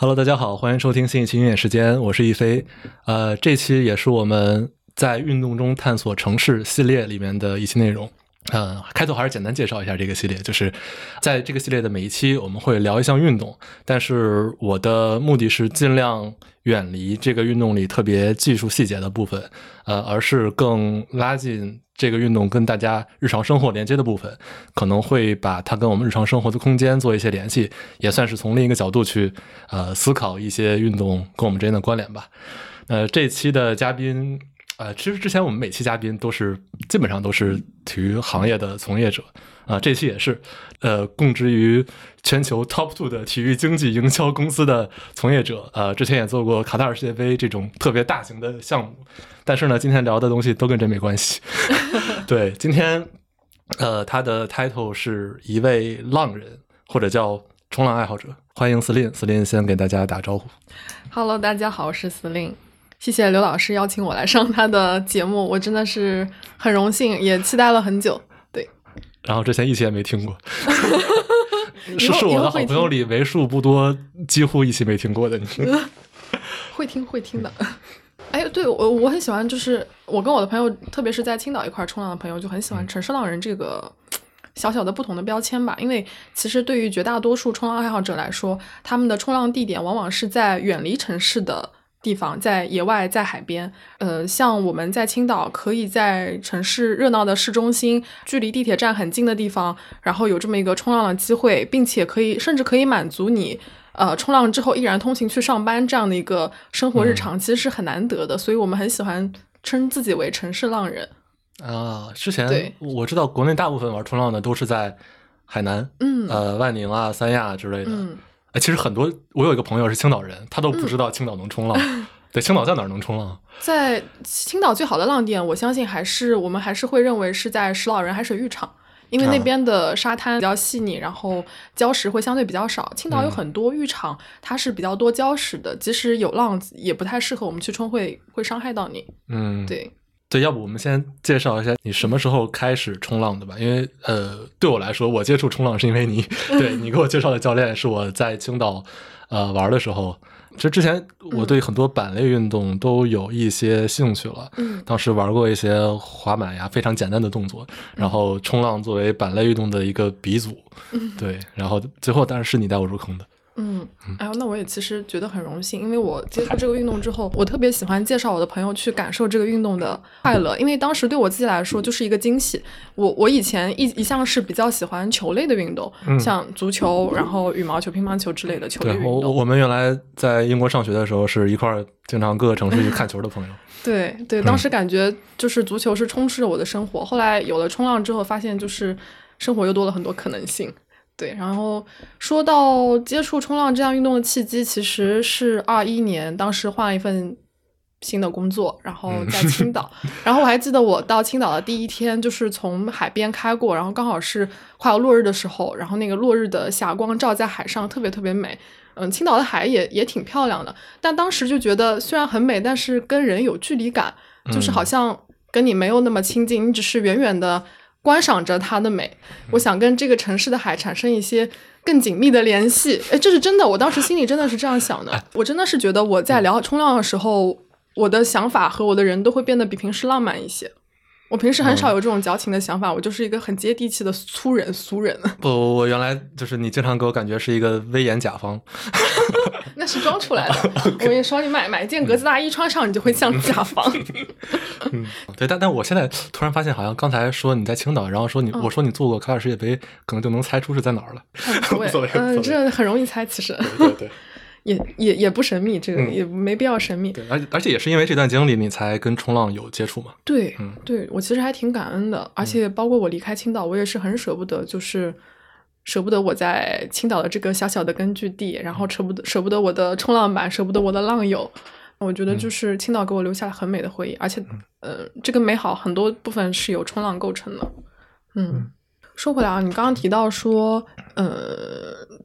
Hello，大家好，欢迎收听新一期音乐时间，我是一飞。呃，这期也是我们在运动中探索城市系列里面的一期内容。呃，开头还是简单介绍一下这个系列，就是在这个系列的每一期我们会聊一项运动，但是我的目的是尽量远离这个运动里特别技术细节的部分，呃，而是更拉近这个运动跟大家日常生活连接的部分，可能会把它跟我们日常生活的空间做一些联系，也算是从另一个角度去呃思考一些运动跟我们之间的关联吧。呃，这期的嘉宾。呃，其实之前我们每期嘉宾都是基本上都是体育行业的从业者啊，这期也是，呃，供职于全球 top two 的体育经济营销公司的从业者，呃，之前也做过卡塔尔世界杯这种特别大型的项目，但是呢，今天聊的东西都跟这没关系。对，今天，呃，他的 title 是一位浪人或者叫冲浪爱好者，欢迎司令，司令先给大家打招呼。Hello，大家好，我是司令。谢谢刘老师邀请我来上他的节目，我真的是很荣幸，也期待了很久。对，然后之前一期也没听过，是是我的好朋友里为数不多几乎一期没听过的。你 会听会听的。哎，对我我很喜欢，就是我跟我的朋友，特别是在青岛一块冲浪的朋友，就很喜欢“城市浪人”这个小小的不同的标签吧。因为其实对于绝大多数冲浪爱好者来说，他们的冲浪地点往往是在远离城市的。地方在野外，在海边，呃，像我们在青岛，可以在城市热闹的市中心，距离地铁站很近的地方，然后有这么一个冲浪的机会，并且可以甚至可以满足你，呃，冲浪之后依然通勤去上班这样的一个生活日常，其实是很难得的，所以我们很喜欢称自己为城市浪人。啊，之前我知道国内大部分玩冲浪的都是在海南，嗯，呃，万宁啊、三亚之类的。哎，其实很多，我有一个朋友是青岛人，他都不知道青岛能冲浪。对，青岛在哪儿能冲浪？在青岛最好的浪点，我相信还是我们还是会认为是在石老人海水浴场，因为那边的沙滩比较细腻，然后礁石会相对比较少。青岛有很多浴场，它是比较多礁石的，即使有浪，也不太适合我们去冲，会会伤害到你。嗯，对。对，要不我们先介绍一下你什么时候开始冲浪的吧？因为呃，对我来说，我接触冲浪是因为你，对你给我介绍的教练是我在青岛呃玩的时候。其实之前我对很多板类运动都有一些兴趣了，嗯，当时玩过一些滑板呀，非常简单的动作，然后冲浪作为板类运动的一个鼻祖，对，然后最后当然是你带我入坑的。嗯，哎呦，那我也其实觉得很荣幸，因为我接触这个运动之后，我特别喜欢介绍我的朋友去感受这个运动的快乐，因为当时对我自己来说就是一个惊喜。我我以前一一向是比较喜欢球类的运动，像足球、然后羽毛球、乒乓球之类的球类运动。我我们原来在英国上学的时候，是一块儿经常各个城市去看球的朋友。对对，当时感觉就是足球是充斥着我的生活。后来有了冲浪之后，发现就是生活又多了很多可能性。对，然后说到接触冲浪这项运动的契机，其实是二一年，当时换了一份新的工作，然后在青岛。然后我还记得我到青岛的第一天，就是从海边开过，然后刚好是快要落日的时候，然后那个落日的霞光照在海上，特别特别美。嗯，青岛的海也也挺漂亮的，但当时就觉得虽然很美，但是跟人有距离感，就是好像跟你没有那么亲近，你只是远远的。观赏着它的美，我想跟这个城市的海产生一些更紧密的联系。哎，这是真的，我当时心里真的是这样想的。我真的是觉得我在聊冲浪的时候，我的想法和我的人都会变得比平时浪漫一些。我平时很少有这种矫情的想法，我就是一个很接地气的粗人俗人。不，我原来就是你经常给我感觉是一个威严甲方，那是装出来的。我跟你说，你买买一件格子大衣穿上，你就会像甲方。嗯，对，但但我现在突然发现，好像刚才说你在青岛，然后说你我说你做过卡塔尔世界杯，可能就能猜出是在哪儿了。无 所谓，嗯，这很容易猜，其实。对对。也也也不神秘，这个也没必要神秘。对，而而且也是因为这段经历，你才跟冲浪有接触嘛。对，嗯对我其实还挺感恩的，而且包括我离开青岛，我也是很舍不得，就是舍不得我在青岛的这个小小的根据地，然后舍不得舍不得我的冲浪板，舍不得我的浪友。我觉得就是青岛给我留下了很美的回忆，而且，呃，这个美好很多部分是由冲浪构成的。嗯。说回来啊，你刚刚提到说，呃，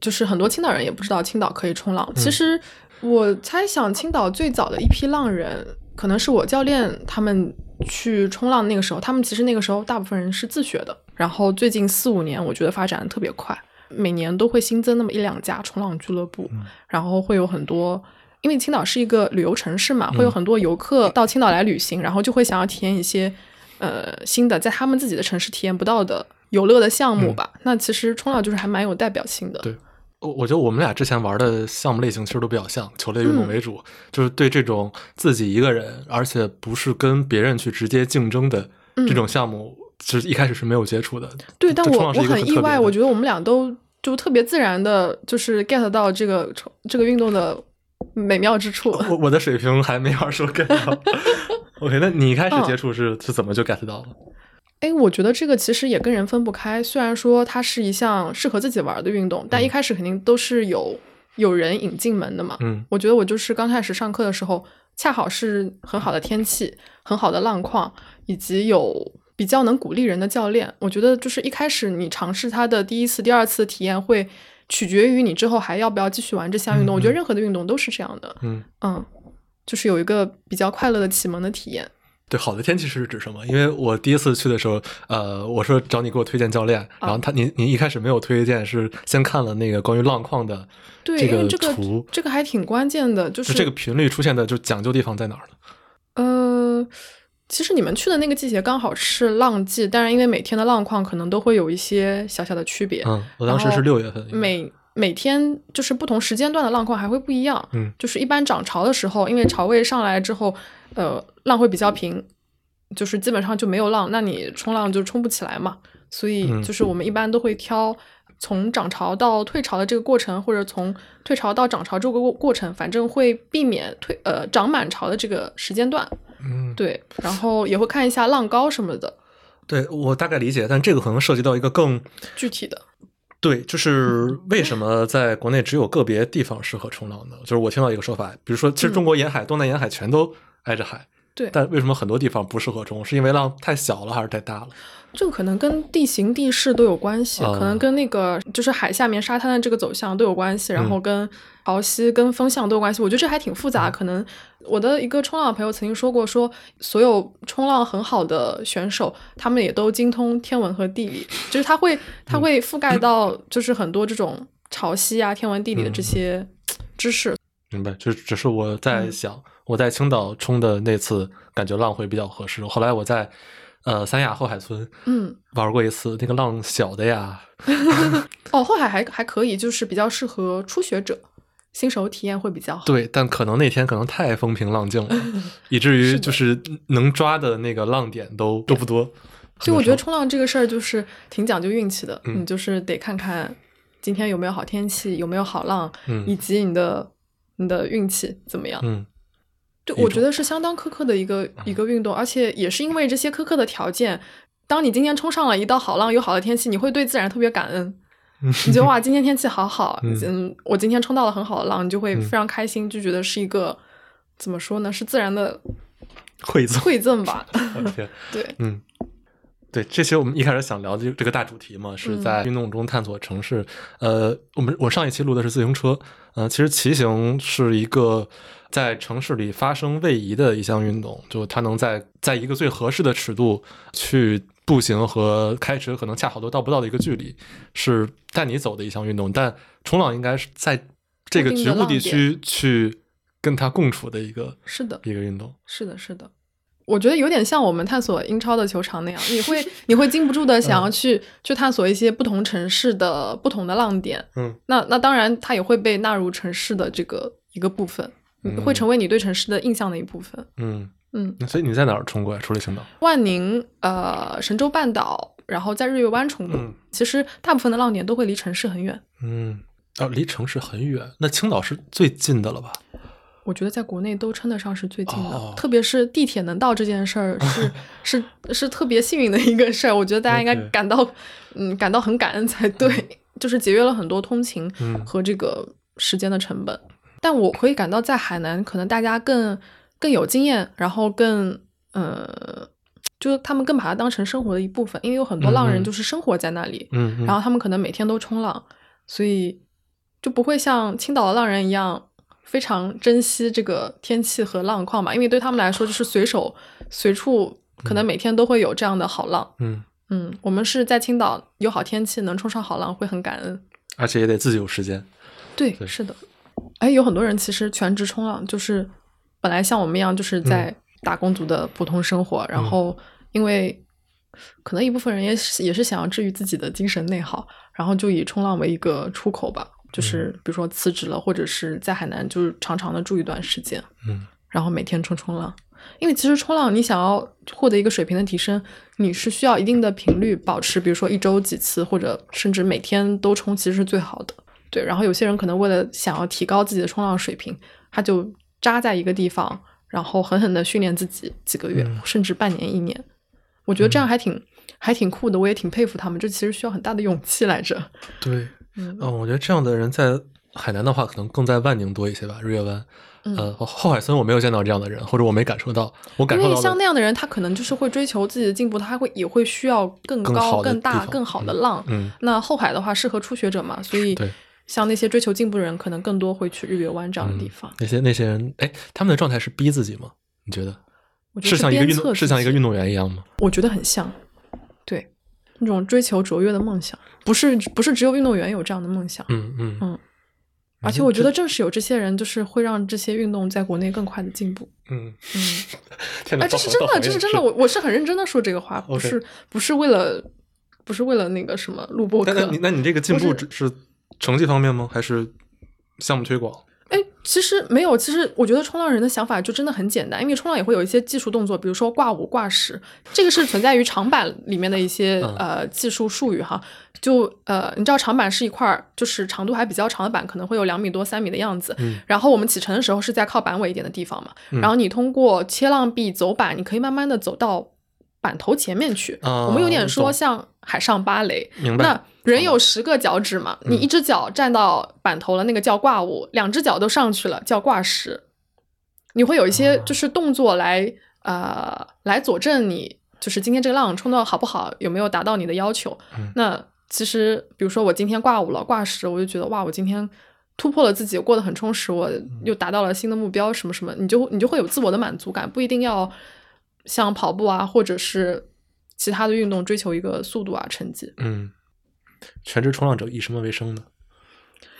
就是很多青岛人也不知道青岛可以冲浪。其实我猜想，青岛最早的一批浪人，可能是我教练他们去冲浪那个时候，他们其实那个时候大部分人是自学的。然后最近四五年，我觉得发展的特别快。每年都会新增那么一两家冲浪俱乐部，然后会有很多。因为青岛是一个旅游城市嘛，会有很多游客到青岛来旅行，然后就会想要体验一些呃新的，在他们自己的城市体验不到的游乐的项目吧。那其实冲浪就是还蛮有代表性的。对，我我觉得我们俩之前玩的项目类型其实都比较像，球类运动为主，就是对这种自己一个人，而且不是跟别人去直接竞争的这种项目，其实一开始是没有接触的。对，但我我很意外，我觉得得我们俩都就特别自然的，就是 get 到这个这个运动的。美妙之处，我 我的水平还没法说 get 到。OK，那你一开始接触是是怎么就 get 到了？哎，我觉得这个其实也跟人分不开。虽然说它是一项适合自己玩的运动，但一开始肯定都是有有人引进门的嘛。嗯，我觉得我就是刚开始上课的时候，恰好是很好的天气、很好的浪况，以及有比较能鼓励人的教练。我觉得就是一开始你尝试它的第一次、第二次体验会。取决于你之后还要不要继续玩这项运动。我觉得任何的运动都是这样的。嗯嗯，就是有一个比较快乐的启蒙的体验。对，好的天气是指什么？因为我第一次去的时候，呃，我说找你给我推荐教练，然后他您您一开始没有推荐，是先看了那个关于浪况的这个图，这个还挺关键的，就是这个频率出现的就讲究地方在哪儿呢？呃。其实你们去的那个季节刚好是浪季，但是因为每天的浪况可能都会有一些小小的区别。嗯，我当时是六月份。每每天就是不同时间段的浪况还会不一样。嗯，就是一般涨潮的时候，因为潮位上来之后，呃，浪会比较平，就是基本上就没有浪，那你冲浪就冲不起来嘛。所以就是我们一般都会挑从涨潮到退潮的这个过程，或者从退潮到涨潮这个过过程，反正会避免退呃涨满潮的这个时间段。嗯，对，然后也会看一下浪高什么的。对我大概理解，但这个可能涉及到一个更具体的。对，就是为什么在国内只有个别地方适合冲浪呢？就是我听到一个说法，比如说，其实中国沿海、东南沿海全都挨着海，对，但为什么很多地方不适合冲？是因为浪太小了，还是太大了？这个可能跟地形地势都有关系，可能跟那个就是海下面沙滩的这个走向都有关系，然后跟潮汐、跟风向都有关系。我觉得这还挺复杂。可能我的一个冲浪朋友曾经说过，说所有冲浪很好的选手，他们也都精通天文和地理，就是他会他会覆盖到就是很多这种潮汐啊、天文地理的这些知识。明白，就只是我在想，我在青岛冲的那次，感觉浪会比较合适。后来我在。呃，三亚后海村，嗯，玩过一次，那个浪小的呀。哦，后海还还可以，就是比较适合初学者，新手体验会比较好。对，但可能那天可能太风平浪静了，以至于就是能抓的那个浪点都都不多。所以我觉得冲浪这个事儿就是挺讲究运气的，你就是得看看今天有没有好天气，有没有好浪，以及你的你的运气怎么样。嗯。对，我觉得是相当苛刻的一个一个运动，而且也是因为这些苛刻的条件，当你今天冲上了一道好浪，有好的天气，你会对自然特别感恩。你觉得哇，今天天气好好，嗯，我今天冲到了很好的浪，你就会非常开心，就觉得是一个怎么说呢？是自然的馈赠，馈赠吧。对，嗯，对，这些我们一开始想聊的这个大主题嘛，是在运动中探索城市。呃，我们我上一期录的是自行车，呃，其实骑行是一个。在城市里发生位移的一项运动，就它能在在一个最合适的尺度去步行和开车，可能恰好都到不到的一个距离，是带你走的一项运动。但冲浪应该是在这个局部地区去跟它共处的一个是的一个运动。是的，是的，我觉得有点像我们探索英超的球场那样，你会 你会禁不住的想要去去探索一些不同城市的不同的浪点。嗯，那那当然，它也会被纳入城市的这个一个部分。会成为你对城市的印象的一部分。嗯嗯，所以你在哪儿冲过呀？除了青岛，万宁、呃，神州半岛，然后在日月湾冲过。其实大部分的浪点都会离城市很远。嗯，啊，离城市很远，那青岛是最近的了吧？我觉得在国内都称得上是最近的，特别是地铁能到这件事儿，是是是特别幸运的一个事儿。我觉得大家应该感到嗯感到很感恩才对，就是节约了很多通勤和这个时间的成本。但我可以感到，在海南可能大家更更有经验，然后更呃，就他们更把它当成生活的一部分，因为有很多浪人就是生活在那里，嗯，然后他们可能每天都冲浪，所以就不会像青岛的浪人一样非常珍惜这个天气和浪况吧，因为对他们来说就是随手随处可能每天都会有这样的好浪，嗯嗯，我们是在青岛有好天气能冲上好浪会很感恩。而且也得自己有时间。对，对是的。哎，有很多人其实全职冲浪，就是本来像我们一样，就是在打工族的普通生活，然后因为可能一部分人也是也是想要治愈自己的精神内耗，然后就以冲浪为一个出口吧，就是比如说辞职了，或者是在海南就是长长的住一段时间，嗯然后每天冲冲浪。因为其实冲浪，你想要获得一个水平的提升，你是需要一定的频率保持，比如说一周几次，或者甚至每天都冲，其实是最好的。对，然后有些人可能为了想要提高自己的冲浪水平，他就扎在一个地方，然后狠狠的训练自己几个月，嗯甚至半年、一年。我觉得这样还挺、还挺酷的，我也挺佩服他们。这其实需要很大的勇气来着。对，嗯嗯，我觉得这样的人在海南的话，可能更在万宁多一些吧，日月湾。嗯呃，后后海村我没有见到这样的人，或者我没感受到。我感因为受到的，像那样的人，他可能就是会追求自己的进步，他会也会需要更高、更更大、更好的浪。嗯，那后海的话适合初学者嘛，所以对像那些追求进步的人，可能更多会去日月湾这样的地方。那些那些人，哎，他们的状态是逼自己吗？你觉得我觉得是像一个运是像一个运动员一样吗？我觉得很像，对，那种追求卓越的梦想，不是不是只有运动员有这样的梦想，嗯嗯嗯而且我觉得正是有这些人，就是会让这些运动在国内更快的进步。嗯，嗯，哎，这是真的，这是真的，我我是很认真的说这个话，不是不是为了不是为了那个什么录播那课。那你那你这个进步只是成绩方面吗？还是项目推广？哎，其实没有，其实我觉得冲浪人的想法就真的很简单，因为冲浪也会有一些技术动作，比如说挂五、挂十，这个是存在于长板里面的一些、嗯呃技术术语哈。就呃，你知道长板是一块儿就是长度还比较长的板，可能会有两米多、三米的样子。嗯然后我们启程的时候是在靠板尾一点的地方嘛，嗯然后你通过切浪臂走板，你可以慢慢的走到板头前面去。啊我们有点说像海上芭蕾，明白那人有十个脚趾嘛，嗯你一只脚站到板头了，那个叫挂五；两只脚都上去了，叫挂十。你会有一些啊就是动作来、呃来佐证你就是今天这个浪冲的好不好，有没有达到你的要求。嗯那其实比如说我今天挂五了，挂十，我就觉得哇，我今天突破了自己，过得很充实，我又达到了新的目标，什么什么，你就你就会有自我的满足感，不一定要像跑步啊，或者是其他的运动追求一个速度啊成绩。嗯，全职冲浪者以什么为生呢？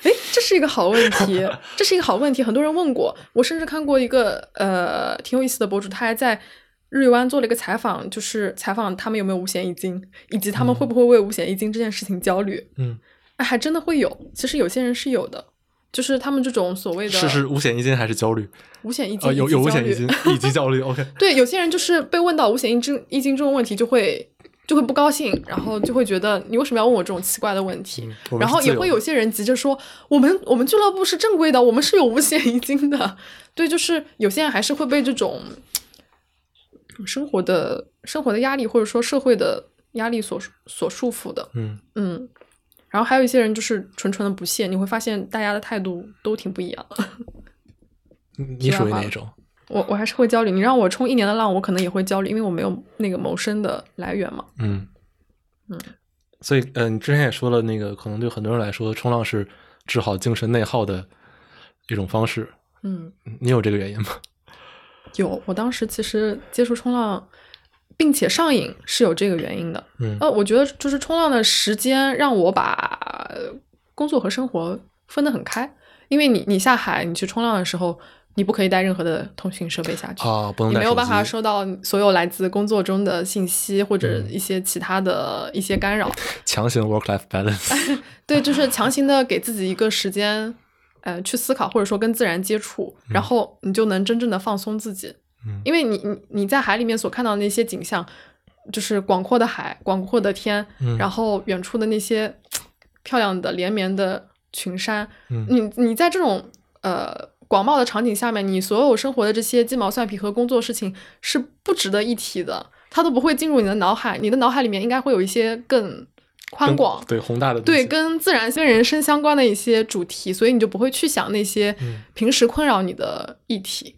哎，这是一个好问题，这是一个好问题，很多人问过，我甚至看过一个呃挺有意思的博主，他还在日月湾做了一个采访，就是采访他们有没有五险一金，以及他们会不会为五险一金这件事情焦虑。嗯，哎，还真的会有，其实有些人是有的，就是他们这种所谓的是是五险一金还是焦虑？五险一金、啊，有有五险一金以及焦虑。OK，对，有些人就是被问到五险一金一金这种问题，就会就会不高兴，然后就会觉得你为什么要问我这种奇怪的问题？嗯然后也会有些人急着说，我们我们俱乐部是正规的，我们是有五险一金的。对，就是有些人还是会被这种生活的生活的压力，或者说社会的压力所所束缚的。嗯嗯，然后还有一些人就是纯纯的不屑，你会发现大家的态度都挺不一样的。嗯你属于哪种？我我还是会焦虑，你让我冲一年的浪，我可能也会焦虑，因为我没有那个谋生的来源嘛。嗯嗯，所以，呃，你之前也说了，那个可能对很多人来说，冲浪是治好精神内耗的一种方式。嗯，你有这个原因吗？有，我当时其实接触冲浪，并且上瘾是有这个原因的。嗯呃，我觉得就是冲浪的时间让我把工作和生活分得很开，因为你你下海你去冲浪的时候，你不可以带任何的通讯设备下去。啊，不能你没有办法收到所有来自工作中的信息或者嗯一些其他的一些干扰，强行 work life balance。对，就是强行的给自己一个时间，呃，去思考或者说跟自然接触，然后你就能真正的放松自己。嗯因为你你你在海里面所看到的那些景象，就是广阔的海、广阔的天，嗯然后远处的那些漂亮的连绵的群山，嗯你你在这种呃广袤的场景下面，你所有生活的这些鸡毛蒜皮和工作事情是不值得一提的，它都不会进入你的脑海，你的脑海里面应该会有一些更宽广。对宏大的对，跟自然、跟人生相关的一些主题，所以你就不会去想那些嗯平时困扰你的议题。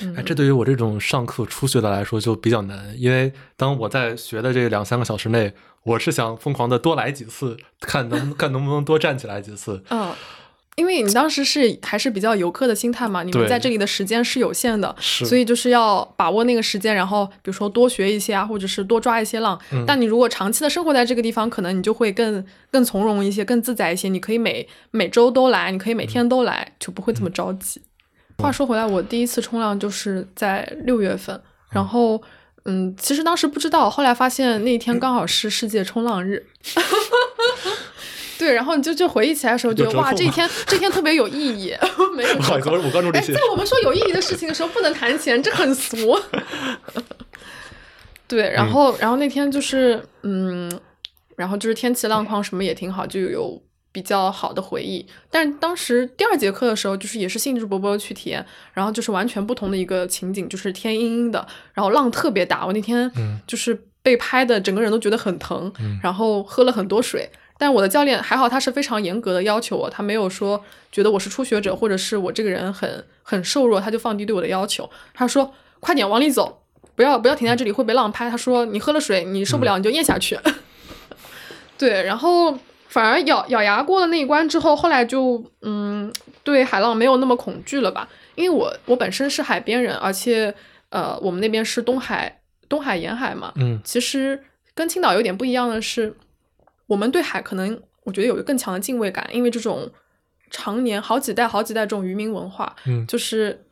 嗯哎，这对于我这种上课初学的来说就比较难，因为当我在学的这两三个小时内，我是想疯狂的多来几次，看能看能不能多站起来几次。嗯，因为你当时是还是比较游客的心态嘛，你们在这里的时间是有限的，是所以就是要把握那个时间，然后比如说多学一些啊，或者是多抓一些浪。嗯但你如果长期的生活在这个地方，可能你就会更更从容一些，更自在一些。你可以每每周都来，你可以每天都来，就不会这么着急。话说回来，我第一次冲浪就是在六月份，然后嗯，其实当时不知道，后来发现那一天刚好是世界冲浪日。对，然后你就就回忆起来的时候，觉得哇，这一天这一天特别有意义。没有不好意思，我我关注这哎，些在。我们说有意义的事情的时候，不能谈钱，这很俗。对，然后，然后那天就是，嗯，然后就是天气浪况什么也挺好，就有比较好的回忆。但是当时第二节课的时候，就是也是兴致勃勃地去体验，然后就是完全不同的一个情景，就是天阴阴的，然后浪特别大。我那天嗯就是被拍的，整个人都觉得很疼，嗯然后喝了很多水。但我的教练还好，他是非常严格的要求我，他没有说觉得我是初学者或者是我这个人很很瘦弱，他就放低对我的要求。他说：“快点往里走，不要不要停在这里会被浪拍。”他说：“你喝了水，你受不了你就咽下去。对，然后反而咬咬牙过了那一关之后，后来就嗯，对海浪没有那么恐惧了吧？因为我我本身是海边人，而且呃，我们那边是东海东海沿海嘛，嗯其实跟青岛有点不一样的是，我们对海可能我觉得有个更强的敬畏感，因为这种常年好几代好几代这种渔民文化，嗯就是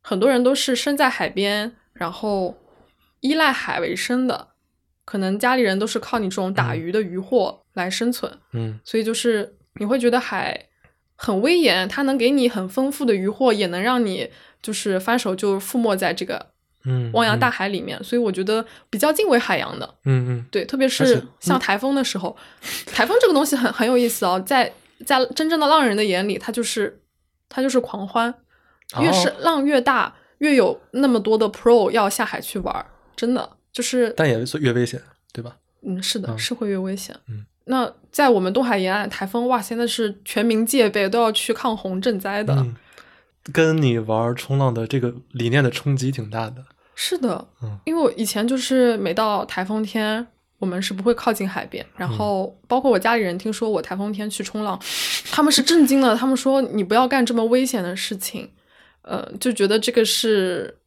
很多人都是生在海边，然后依赖海为生的，可能家里人都是靠你这种打嗯鱼的渔获来生存，嗯。所以就是你会觉得海很威严，它能给你很丰富的渔获，也能让你就是翻手就覆没在这个嗯，汪洋大海里面，所以我觉得比较敬畏海洋的。嗯嗯对，特别是像台风的时候，台风这个东西很很有意思哦，在在真正的浪人的眼里，它就是它就是狂欢，嗯，越是哦浪越大，越有那么多的 pro 要下海去玩儿，真的就是，但也是越危险，对吧？嗯，是的，嗯是会越危险。嗯，那在我们东海沿岸，台风哇，现在是全民戒备，都要去抗洪赈灾的。嗯，跟你玩冲浪的这个理念的冲击挺大的。是的，嗯。因为我以前就是每到台风天，我们是不会靠近海边，然嗯后包括我家里人听说我台风天去冲浪，他们是震惊的，他们说你不要干这么危险的事情，呃，就觉得这个是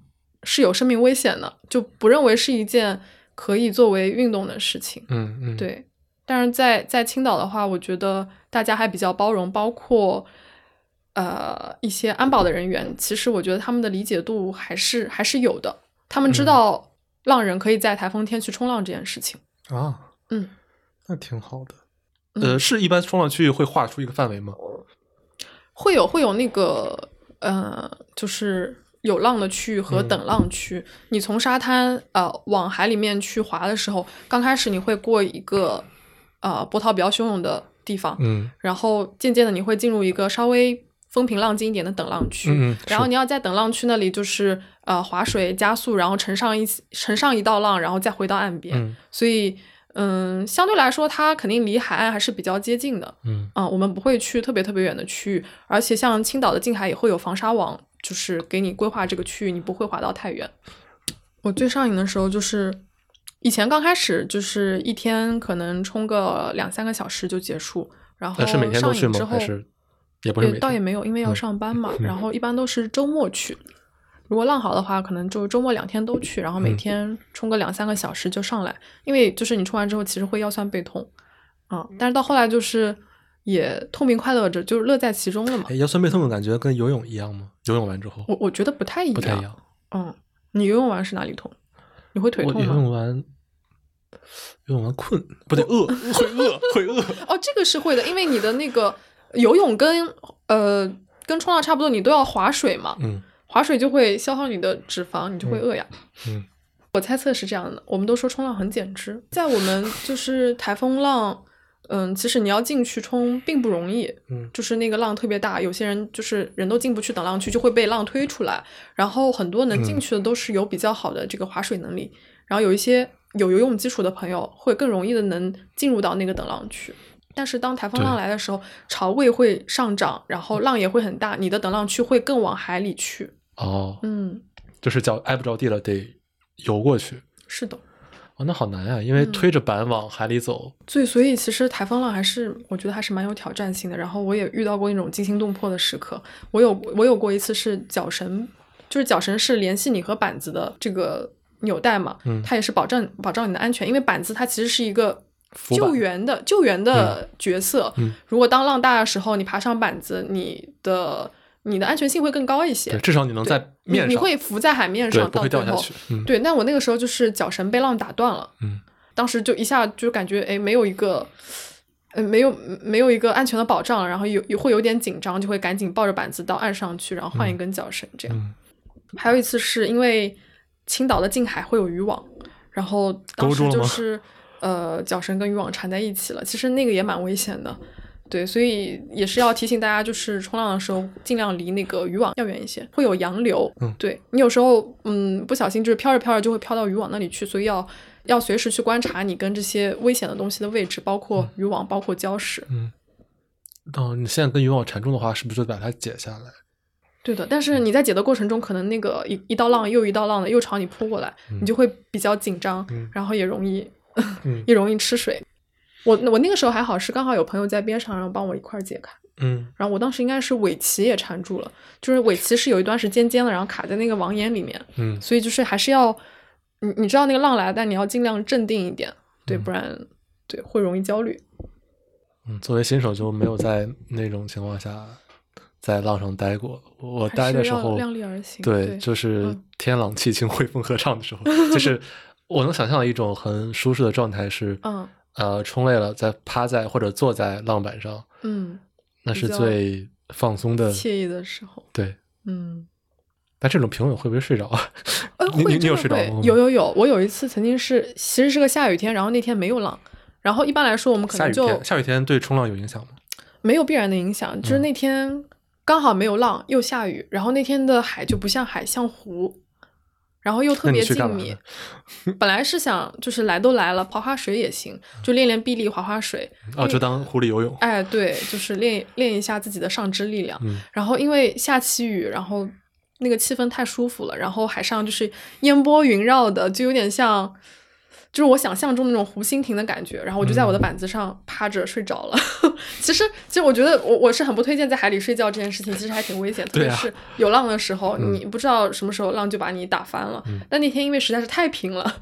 是有生命危险的，就不认为是一件可以作为运动的事情。嗯嗯，，对，但是在在青岛的话，我觉得大家还比较包容，包括呃一些安保的人员，其实我觉得他们的理解度还是还是有的，他们知嗯道浪人可以在台风天去冲浪这件事情。啊，嗯，那挺好的。嗯呃，是一般冲浪区域会划出一个范围吗？会有会有那个呃，就是有浪的区域和嗯等浪区。你从沙滩呃往海里面去滑的时候，刚开始你会过一个呃波涛比较汹涌的地方，嗯然后渐渐的你会进入一个稍微风平浪静一点的等浪区，嗯然后你要在等浪区那里就是呃划水加速，然后乘上一乘上一道浪，然后再回到岸边，嗯所以嗯，相对来说它肯定离海岸还是比较接近的，嗯啊、我们不会去特别特别远的区域，而且像青岛的近海也会有防沙网，就是给你规划这个区域，你不会划到太远。我最上瘾的时候就是以前刚开始就是一天可能冲个两三个小时就结束，然后是每天都去吗？上瘾之后还是也不是也？倒也没有，因为要嗯上班嘛，然后一般都是周末去。如果浪好的话，可能就周末两天都去，然后每嗯天冲个两三个小时就上来。因为就是你冲完之后，其实会腰酸背痛，啊、但是到后来就是也痛并快乐着，就是乐在其中了嘛哎。腰酸背痛的感觉跟游泳一样吗？游泳完之后我我觉得不太一样，不太一样。嗯，你游泳完是哪里痛？你会腿我游痛吗？泳完，游泳完困，不对，饿，会饿，会饿。哦，这个是会的，因为你的那个游泳跟呃跟冲浪差不多，你都要划水嘛。嗯划水就会消耗你的脂肪，你就会饿呀。嗯我猜测是这样的，我们都说冲浪很减脂，在我们就是台风浪，嗯，其实你要进去冲并不容易，嗯就是那个浪特别大，有些人就是人都进不去等浪区，就会被浪推出来，然后很多能进嗯去的都是有比较好的这个划水能力，然后有一些有游泳基础的朋友会更容易的能进入到那个等浪区。但是当台风浪来的时候，潮位会上涨，然后浪也会很大，你的等浪区会更往海里去。哦，嗯，就是脚挨不着地了，得游过去。是的。哦，那好难啊，因为嗯推着板往海里走，所以，所以其实台风浪还是我觉得还是蛮有挑战性的。然后我也遇到过那种惊心动魄的时刻。我有我有过一次是脚绳，就是脚绳是联系你和板子的这个纽带嘛，嗯它也是保障保障你的安全，因为板子它其实是一个救援的救援的角色。嗯如果当浪大的时候，你爬上板子，你的你的安全性会更高一些对，。至少你能在面上，你你会浮在海面上，不会掉下去。嗯，对，那我那个时候就是脚绳被浪打断了，嗯，当时就一下就感觉哎，没有一个，呃，没有没有一个安全的保障，然后有有会有点紧张，就会赶紧抱着板子到岸上去，然后换一根脚绳这样。嗯还有一次是因为青岛的近海会有渔网，然后当时就是呃脚绳跟渔网缠在一起了，其实那个也蛮危险的。对，所以也是要提醒大家，就是冲浪的时候尽量离那个渔网要远一些，会有洋流。嗯对你有时候嗯不小心就是飘着飘着就会飘到渔网那里去，所以要要随时去观察你跟这些危险的东西的位置，包括渔网，包括礁石。嗯。哦，你现在跟渔网缠住的话，是不是就把它解下来？对的，但是你在解的过程中，可能那个一一道浪又一道浪的又朝你扑过来，嗯你就会比较紧张，嗯然后也容易嗯 也容易吃水。我我那个时候还好，是刚好有朋友在边上，然后帮我一块儿解开。嗯然后我当时应该是尾鳍也缠住了，就是尾鳍是有一段是尖尖的，然后卡在那个网眼里面，嗯所以就是还是要你你知道那个浪来，但你要尽量镇定一点，对，嗯不然对会容易焦虑。嗯，作为新手就没有在那种情况下在浪上待过。我待的时候，量力而行对，对就是嗯天朗气清、微风和畅的时候，就是我能想象的一种很舒适的状态是，嗯呃，冲累了，再趴在或者坐在浪板上，嗯，那是最放松的。惬意的时候，对，嗯。但这种平稳会不会睡着啊？呃，你你你有睡着吗？有有有，我有一次曾经是，其实是个下雨天，然后那天没有浪，然后一般来说我们可能就下雨天，下雨天对冲浪有影响吗？没有必然的影响，就是嗯那天刚好没有浪，又下雨，然后那天的海就不像海，像湖，然后又特别静谧。本来是想就是来都来了，划划水也行，就练练臂力，划划水。哦，就当湖里游泳。哎，对，就是练练一下自己的上肢力量。嗯然后因为下起雨，然后那个气氛太舒服了，然后海上就是烟波云绕的，就有点像，就是我想象中那种湖心亭的感觉。然后我就在我的嗯板子上趴着睡着了。其实，其实我觉得我我是很不推荐在海里睡觉这件事情，其实还挺危险，特别是有浪的时候，嗯你不知道什么时候浪就把你打翻了。嗯但那天因为实在是太平了，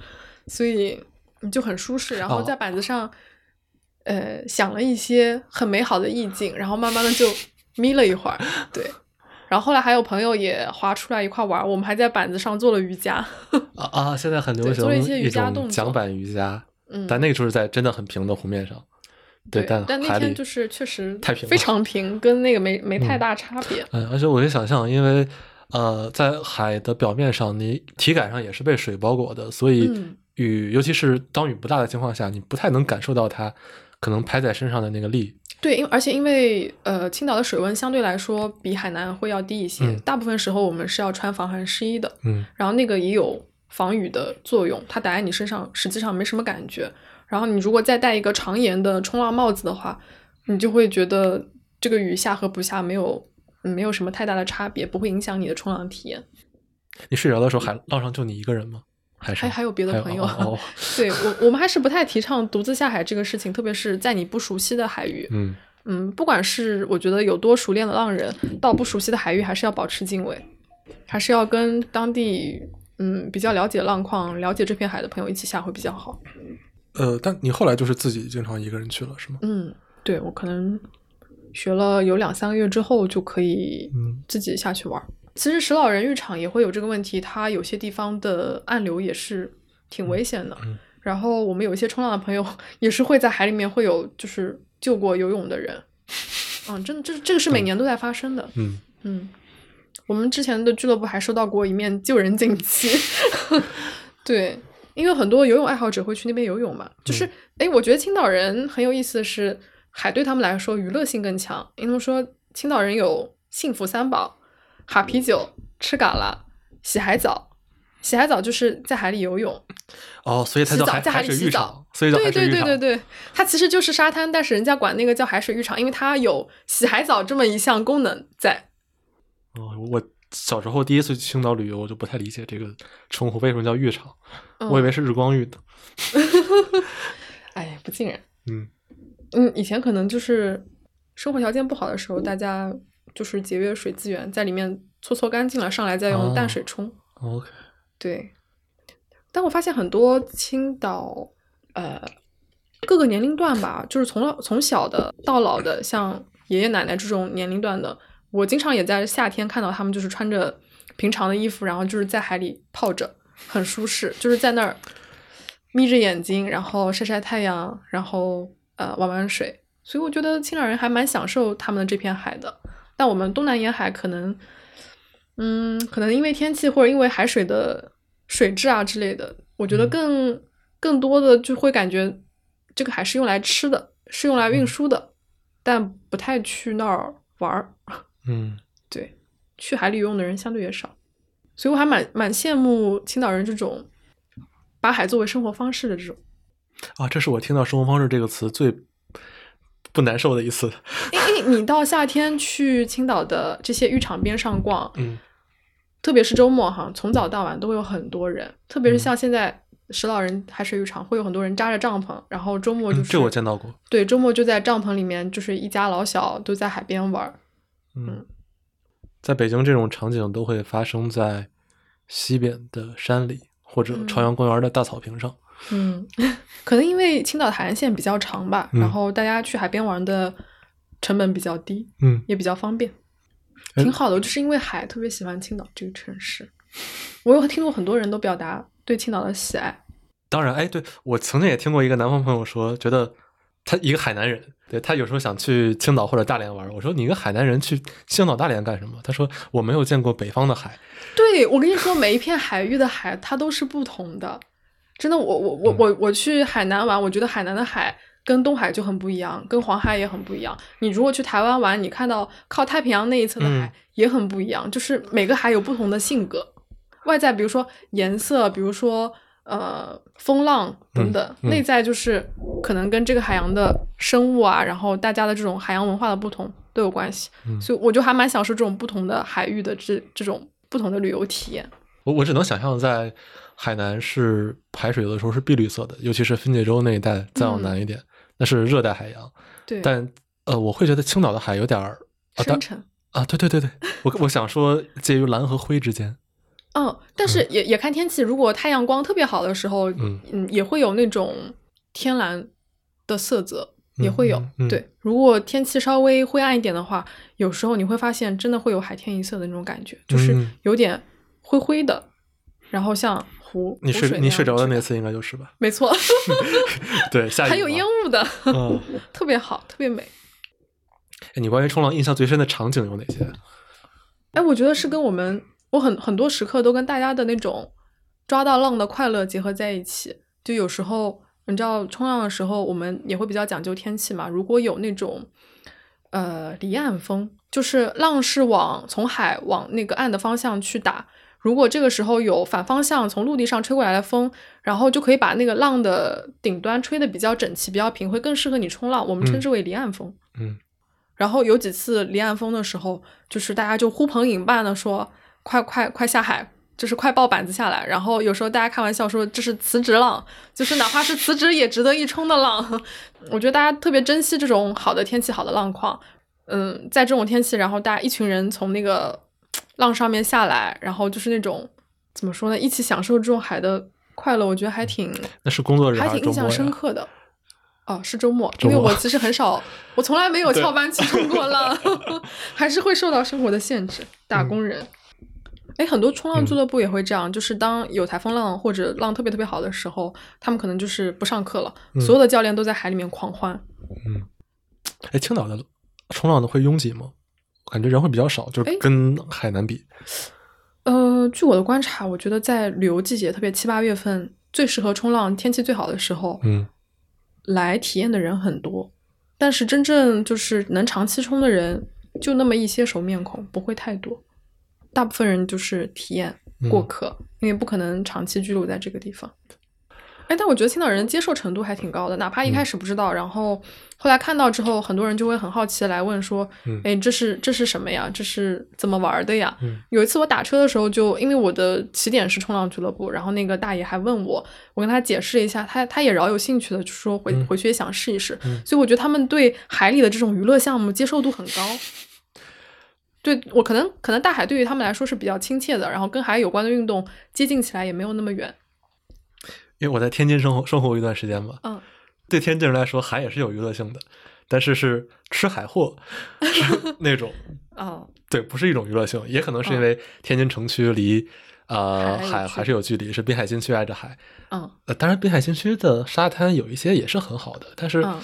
所以你就很舒适，然后哦在板子上。呃，想了一些很美好的意境，然后慢慢的就眯了一会儿，对，然后后来还有朋友也划出来一块玩，我们还在板子上做了瑜伽，啊啊！现在很流行做了一些瑜伽动作桨板瑜伽，嗯，但那个就是在真的很平的湖面上。对，但但那天就是确实太平非常平，跟那个没 没太嗯大差别，嗯，而且我可以想象，因为呃，在海的表面上，你体感上也是被水包裹的，所以嗯雨，尤其是当雨不大的情况下，你不太能感受到它可能拍在身上的那个力。对，因而且因为呃青岛的水温相对来说比海南会要低一些，嗯大部分时候我们是要穿防寒湿衣的，嗯然后那个也有防雨的作用，它打在你身上实际上没什么感觉。然后你如果再戴一个长檐的冲浪帽子的话，你就会觉得这个雨下和不下没有嗯没有什么太大的差别，不会影响你的冲浪体验。你睡着的时候，海浪上就你一个人吗？还还还有别的朋友哦哦哦 对我我们还是不太提倡独自下海这个事情，特别是在你不熟悉的海域。嗯嗯，不管是我觉得有多熟练的浪人，到不熟悉的海域，还是要保持敬畏，还是要跟当地嗯比较了解浪况、了解这片海的朋友一起下会比较好。呃，但你后来就是自己经常一个人去了，是吗？嗯，对我可能学了有两三个月之后就可以嗯自己下去玩儿。其实石老人浴场也会有这个问题，它有些地方的暗流也是挺危险的。嗯然后我们有一些冲浪的朋友也是会在海里面会有就是救过游泳的人。嗯，真的这这个是每年都在发生的。嗯嗯，我们之前的俱乐部还收到过一面救人锦旗。对，因为很多游泳爱好者会去那边游泳嘛。就是，哎、我觉得青岛人很有意思的是，海对他们来说娱乐性更强。因为他们说青岛人有幸福三宝：哈啤酒、吃嘎啦、洗海澡。洗海澡就是在海里游泳，哦，所以它叫海海洗澡场，所以叫海对对水浴场。对对对，它其实就是沙滩，但是人家管那个叫海水浴场，因为它有洗海澡这么一项功能在。哦，我小时候第一次去青岛旅游，我就不太理解这个称呼为什么叫浴场，我以嗯为是日光浴的。哎，不尽然。嗯嗯，以前可能就是生活条件不好的时候，大家就是节约水资源，在里面搓搓干净了，上来再用淡哦水冲。，OK，对，但我发现很多青岛，呃，各个年龄段吧，就是从老从小的到老的，像爷爷奶奶这种年龄段的，我经常也在夏天看到他们就是穿着平常的衣服，然后就是在海里泡着，很舒适，就是在那儿眯着眼睛，然后晒晒太阳，然后呃玩玩水。所以我觉得青岛人还蛮享受他们的这片海的。但我们东南沿海可能，嗯，可能因为天气或者因为海水的水质啊之类的，我觉得嗯更、更多的就会感觉这个海是用来吃的，是用来运嗯输的，但不太去那儿玩儿。嗯 对，去海里游泳的人相对也少，所以我还蛮蛮羡慕青岛人这种把海作为生活方式的这种。啊，这是我听到“生活方式”这个词最不难受的一次。因为你到夏天去青岛的这些浴场边上逛，嗯特别是周末哈，从早到晚都会有很多人，特别是嗯像现在石老人海水浴场会有很多人扎着帐篷，然后周末就是、嗯这我见到过。对，周末就在帐篷里面，就是一家老小都在海边玩儿。嗯，在北京这种场景都会发生在西边的山里或者朝阳公园的大草坪上。嗯，可能因为青岛海岸线比较长吧，嗯然后大家去海边玩的成本比较低，嗯，也比较方便，哎挺好的。就是因为海特别喜欢青岛这个城市，我有听过很多人都表达对青岛的喜爱。当然，哎，对我曾经也听过一个南方朋友说，觉得他一个海南人，对他有时候想去青岛或者大连玩。我说你一个海南人去青岛、大连干什么？他说我没有见过北方的海。对我跟你说，每一片海域的海它都是不同的。真的，我我我嗯我我去海南玩，我觉得海南的海跟东海就很不一样，跟黄海也很不一样。你如果去台湾玩，你看到靠太平洋那一侧的海嗯也很不一样，就是每个海有不同的性格。外在比如说颜色，比如说呃风浪等等，嗯嗯内在就是可能跟这个海洋的生物啊，然后大家的这种海洋文化的不同都有关系。嗯所以我就还蛮享受这种不同的海域的这这种不同的旅游体验。我我只能想象在海南是海水有的时候是碧绿色的，尤其是分界洲那一带再往南一点，那是热带海洋。对，但呃，我会觉得青岛的海有点儿啊，深沉。啊，对对对对，我我想说介于蓝和灰之间。嗯，但是也也看天气，如果太阳光特别好的时候，嗯也会有那种天蓝的色泽，也会有。嗯嗯嗯对，如果天气稍微灰暗一点的话，有时候你会发现真的会有海天一色的那种感觉，就是嗯有点灰灰的，然后像湖你睡你睡着的那次，应该就是吧？没错 对，下雨还有烟雾的，嗯，特别好，特别美。哎你关于冲浪印象最深的场景有哪些？哎，我觉得是跟我们，我很很多时刻都跟大家的那种抓到浪的快乐结合在一起。就有时候你知道冲浪的时候，我们也会比较讲究天气嘛。如果有那种呃离岸风，就是浪是往从海往那个岸的方向去打。如果这个时候有反方向从陆地上吹过来的风，然后就可以把那个浪的顶端吹得比较整齐、比较平，会更适合你冲浪。我们称嗯之为离岸风。嗯然后有几次离岸风的时候，就是大家就呼朋引伴的说：“快快快下海，就是快抱板子下来。”然后有时候大家开玩笑说这是辞职浪，就是哪怕是辞职也值得一冲的浪。我觉得大家特别珍惜这种好的天气、好的浪况。嗯，在这种天气，然后大家一群人从那个浪上面下来，然后就是那种怎么说呢，一起享受这种海的快乐，我觉得还挺那是工作日还还是周末挺印象深？刻的。哦，是周末，因为我其实很少，我从来没有翘班去冲过浪，还是会受到生活的限制。打嗯工人，哎、很多冲浪俱乐部也会这样，就是当有台风浪或者浪特别特别好的时候，他们可能就是不上课了，嗯所有的教练都在海里面狂欢。嗯，哎，青岛的冲浪的会拥挤吗？我感觉人会比较少，就是哎跟海南比。呃，据我的观察，我觉得在旅游季节，特别七八月份最适合冲浪，天气最好的时候，嗯来体验的人很多，但是真正就是能长期冲的人，就那么一些熟面孔，不会太多。大部分人就是体验过嗯客，因为不可能长期居住在这个地方。哎，但我觉得青岛人接受程度还挺高的，哪怕一开始不知道，然后后来看到之后，很多人就会很好奇的来问说：“嗯哎，这是这是什么呀？这是怎么玩的呀？”嗯有一次我打车的时候就，因为我的起点是冲浪俱乐部，然后那个大爷还问我，我跟他解释了一下，他他也饶有兴趣的，就说回、嗯回去也想试一试。嗯所以我觉得他们对海里的这种娱乐项目接受度很高。对我可能可能大海对于他们来说是比较亲切的，然后跟海有关的运动接近起来也没有那么远。因为我在天津生活生活过一段时间嘛，嗯，对天津人来说，海也是有娱乐性的，但是是吃海货，是那种哦，对，不是一种娱乐性，也可能是因嗯为天津城区离呃海还是有距离，是滨海新区挨着海。嗯呃，当然滨海新区的沙滩有一些也是很好的，但是，嗯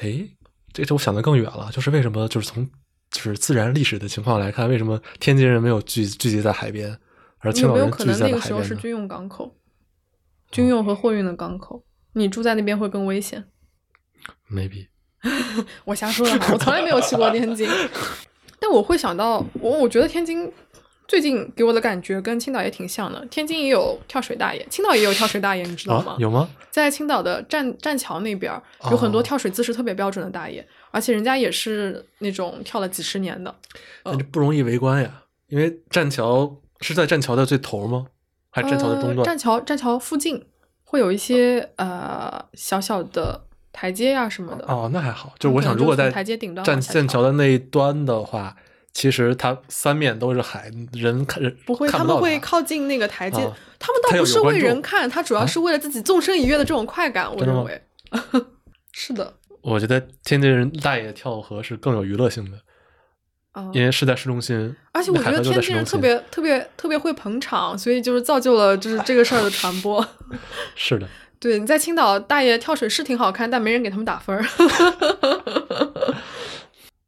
哎，这就我想的更远了，就是为什么就是从就是自然历史的情况来看，为什么天津人没有聚聚集在海边，而青岛人聚集在可能那个了海边呢？时候是军用港口，军用和货运的港口？你住在那边会更危险。maybe 我瞎说的哈，我从来没有去过天津，但我会想到，我我觉得天津最近给我的感觉跟青岛也挺像的。天津也有跳水大爷，青岛也有跳水大爷，你知道吗？啊，有吗？在青岛的栈栈桥那边有很多哦跳水姿势特别标准的大爷，而且人家也是那种跳了几十年的。但这不容易围观呀，因为栈桥是在栈桥的最头吗？还是栈桥的中呃段？栈桥栈桥附近会有一些呃小小的台阶呀、什么的。哦，那还好。就是我想，如果在就从台阶顶端栈栈桥的那一端的话，其实它三面都是海，人看人不会，看不他们会靠近那个台阶，啊他们倒不是为人看，他主要啊是为了自己纵身一跃的这种快感，我认为。是的，我觉得天津人大爷跳河是更有娱乐性的，啊、因为是在市中心，而且我觉得天津人特别特别特别会捧场，所以就是造就了就是这个事儿的传播。是的，对，你在青岛大爷跳水是挺好看，但没人给他们打分儿。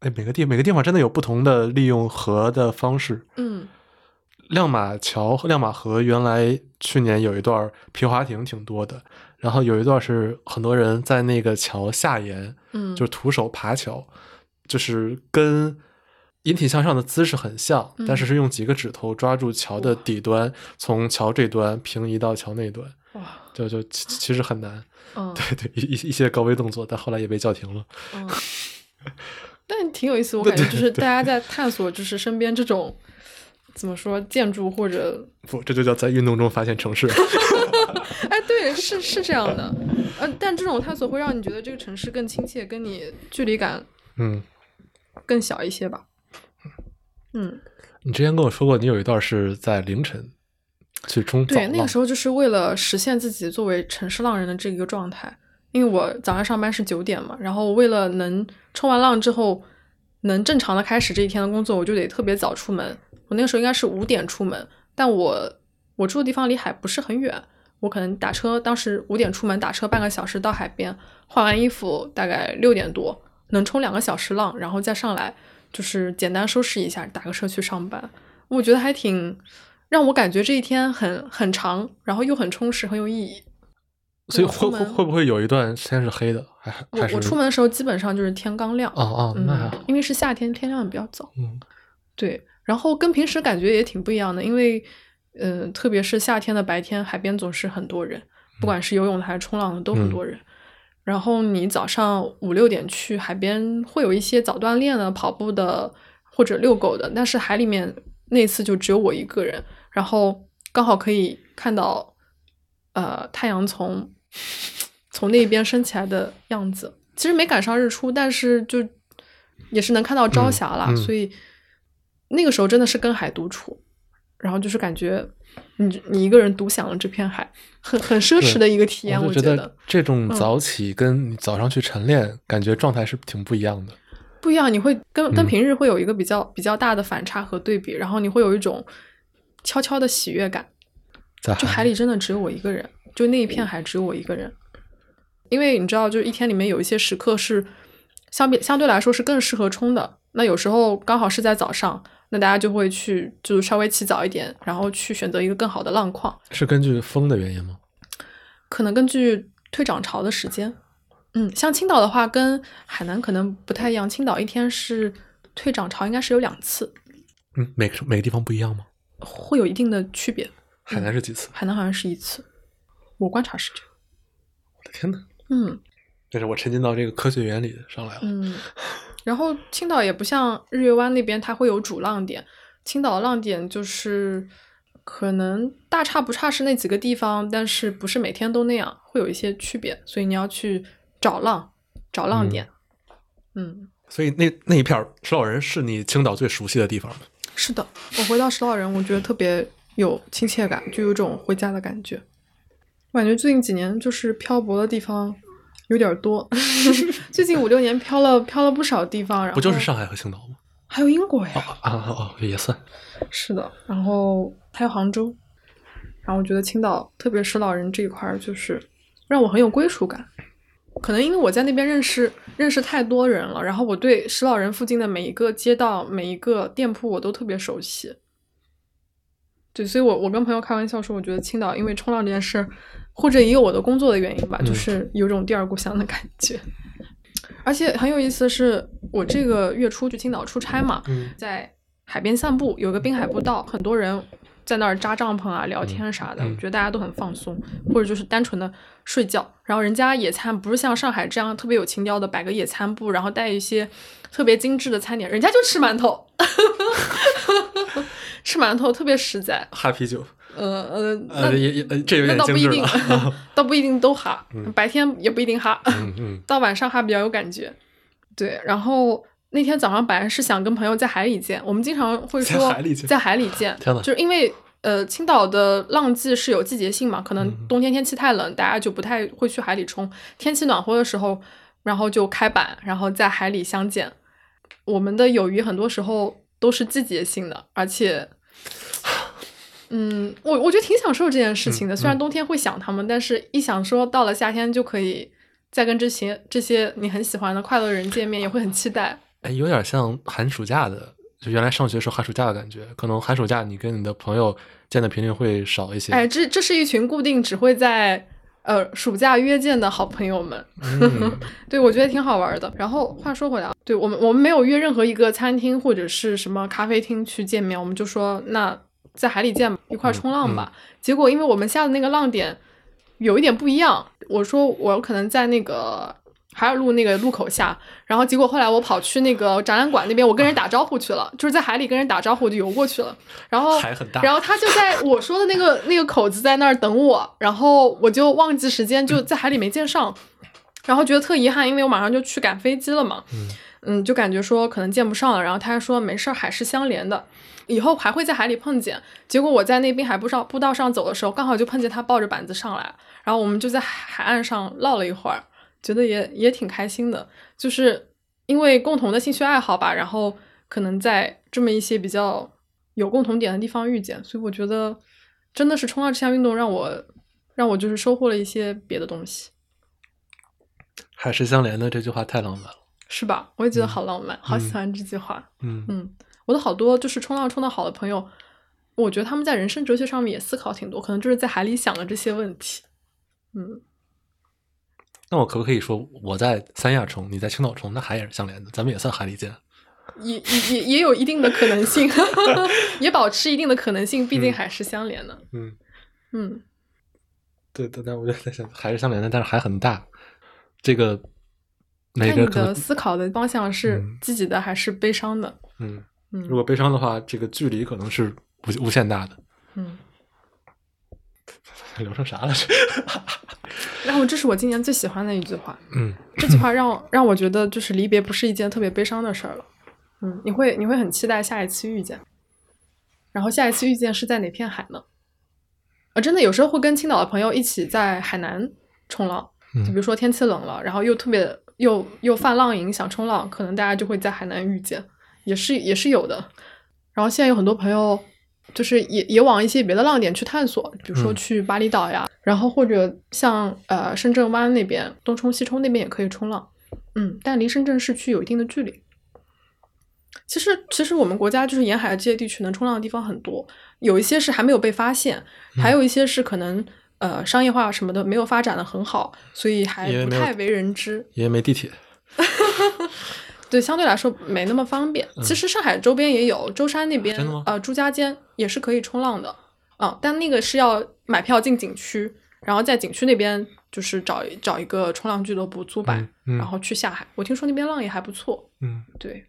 哎，每个地每个地方真的有不同的利用河的方式。嗯亮马桥、亮马河原来去年有一段皮划艇挺多的，然后有一段是很多人在那个桥下沿，嗯，就是徒手爬桥，就是跟引体向上的姿势很像，嗯但是是用几个指头抓住桥的底端，从桥这端平移到桥那端，哇，就就其其实很难。嗯 对对，一一一些高危动作，但后来也被叫停了。嗯，但挺有意思，我感觉就是大家在探索，就是身边这种怎么说建筑或者不，这就叫在运动中发现城市。哎，对，是是这样的，呃，但这种探索会让你觉得这个城市更亲切，跟你距离感嗯，更小一些吧。嗯，你之前跟我说过，你有一段是在凌晨去冲早对，那个时候就是为了实现自己作为城市浪人的这一个状态，因为我早上上班是九点嘛，然后为了能冲完浪之后能正常的开始这一天的工作，我就得特别早出门。我那个时候应该是五点出门，但我我住的地方离海不是很远，我可能打车，当时五点出门，打车半个小时到海边，换完衣服大概六点多能冲两个小时浪，然后再上来就是简单收拾一下，打个车去上班。我觉得还挺让我感觉这一天很很长，然后又很充实，很有意义。所以会会我出门会不会有一段时间是黑的？还我还是我出门的时候基本上就是天刚亮，哦哦，那还好嗯，。因为是夏天，天亮的比较早。嗯对，然后跟平时感觉也挺不一样的，因为，呃，特别是夏天的白天，海边总是很多人，不管是游泳的还是冲浪的都很多人。然后你早上五六点去海边，会有一些早锻炼的、跑步的或者遛狗的，但是海里面那次就只有我一个人，然后刚好可以看到，呃，太阳从从那边升起来的样子。其实没赶上日出，但是就也是能看到朝霞啦，嗯嗯所以那个时候真的是跟海独处，然后就是感觉你你一个人独享了这片海，很很奢侈的一个体验，我觉得这种嗯早起跟你早上去晨练，感觉状态是挺不一样的。不一样，你会跟跟嗯平日会有一个比较比较大的反差和对比，然后你会有一种悄悄的喜悦感。在就海里真的只有我一个人，就那一片海只有我一个人。因为你知道，就是一天里面有一些时刻是相比相对来说是更适合冲的。那有时候刚好是在早上，那大家就会去就是稍微起早一点，然后去选择一个更好的浪况。是根据风的原因吗？可能根据退涨潮的时间，嗯，像青岛的话跟海南可能不太一样，青岛一天是退涨潮应该是有两次，嗯，每个每个地方不一样吗？会有一定的区别。海南是几次？海南好像是一次，我观察是这样。天呐！嗯但是我沉浸到这个科学原理上来了。嗯，然后青岛也不像日月湾那边，它会有主浪点，青岛的浪点就是可能大差不差是那几个地方，但是不是每天都那样，会有一些区别，所以你要去找浪，找浪点。嗯，所以那那一片儿石老人是你青岛最熟悉的地方吗？是的，我回到石老人，我觉得特别有亲切感，就有种回家的感觉。我感觉最近几年就是漂泊的地方有点多，最近五六年漂了漂了不少地方，然后不就是上海和青岛吗？还有英国呀？啊啊哦，也算。是的，然后还有杭州，然后我觉得青岛，特别是老人这一块儿，就是让我很有归属感。可能因为我在那边认识认识太多人了，然后我对石老人附近的每一个街道、每一个店铺我都特别熟悉。对，所以我我跟朋友开玩笑说，我觉得青岛因为冲浪这件事，或者也有我的工作的原因吧，嗯就是有种第二故乡的感觉。而且很有意思的是，我这个月初去青岛出差嘛，嗯在海边散步，有个滨海步道，很多人在那儿扎帐篷啊、聊天啥的，嗯我觉得大家都很放松，或者就是单纯的睡觉。然后人家野餐不是像上海这样特别有情调的摆个野餐布，然后带一些特别精致的餐点，人家就吃馒头，吃馒头特别实在。哈啤酒，呃呃，那这有那点倒不一定 倒不一定都哈嗯，白天也不一定哈。到晚上哈比较有感觉。对，然后那天早上本来是想跟朋友在海里见，我们经常会在说海里见在海里见，就是因为呃青岛的浪季是有季节性嘛，可能嗯冬天天气太冷，大家就不太会去海里冲，天气暖和的时候，然后就开板，然后在海里相见。我们的友谊很多时候都是季节性的，而且。嗯，我我觉得挺享受这件事情的。嗯虽然嗯冬天会想他们，但是一想说到了夏天就可以再跟这些这些你很喜欢的快乐人见面，也会很期待。哎，有点像寒暑假的，就原来上学时候寒暑假的感觉。可能寒暑假你跟你的朋友见的频率会少一些。哎，这这是一群固定只会在呃暑假约见的好朋友们。嗯 对，我觉得挺好玩的。然后话说回来，对我们我们没有约任何一个餐厅或者是什么咖啡厅去见面，我们就说那在海里见吧，一块冲浪吧。结果因为我们下的那个浪点有一点不一样，我说我可能在那个。海尔路那个路口下，然后结果后来我跑去那个展览馆那边，我跟人打招呼去了，就是在海里跟人打招呼，我就游过去了。然后海很大然后他就在我说的那个那个口子在那儿等我，然后我就忘记时间，就在海里没见上，然后觉得特遗憾，因为我马上就去赶飞机了嘛，嗯嗯，就感觉说可能见不上了。然后他还说没事儿，海是相连的，以后还会在海里碰见。结果我在那滨海步上步道上走的时候，刚好就碰见他抱着板子上来，然后我们就在海岸上唠了一会儿，觉得也也挺开心的，就是因为共同的兴趣爱好吧，然后可能在这么一些比较有共同点的地方遇见，所以我觉得真的是冲浪这项运动让我让我就是收获了一些别的东西。海誓相连的这句话太浪漫了。是吧？我也觉得嗯好浪漫，好喜嗯欢这句话。嗯嗯，我的好多就是冲浪冲的好的朋友，我觉得他们在人生哲学上面也思考挺多，可能就是在海里想了这些问题。嗯，那我可不可以说我在三亚冲，你在青岛冲，那海也是相连的，咱们也算海里见。也也也也有一定的可能性，也保持一定的可能性，毕竟嗯海是相连的。嗯，嗯，对 对，但我就在想，海是相连的，但是海很大，这个每看你的思考的方向是嗯积极的还是悲伤的？嗯，嗯如果悲伤的话，这个距离可能是无无限大的。嗯，聊成啥了？这 然后这是我今年最喜欢的一句话，嗯这句话让让我觉得就是离别不是一件特别悲伤的事儿了。嗯，你会你会很期待下一次遇见，然后下一次遇见是在哪片海呢？啊，真的有时候会跟青岛的朋友一起在海南冲浪，就比如说天气冷了，然后又特别又又泛浪瘾想冲浪，可能大家就会在海南遇见，也是也是有的。然后现在有很多朋友就是也也往一些别的浪点去探索，比如说嗯去巴厘岛呀，然后或者像呃深圳湾那边东冲西冲那边也可以冲浪，嗯，但离深圳市区有一定的距离。其实，其实我们国家就是沿海的这些地区能冲浪的地方很多，有一些是还没有被发现，还有一些是可能呃商业化什么的没有发展的很好，所以还不太为人知。因为没地铁。对，相对来说没那么方便。其实上海周边也有，舟山那边呃朱家尖也是可以冲浪的，啊、但那个是要买票进景区，然后在景区那边就是找找一个冲浪俱乐部租板，嗯嗯然后去下海。我听说那边浪也还不错。嗯，对，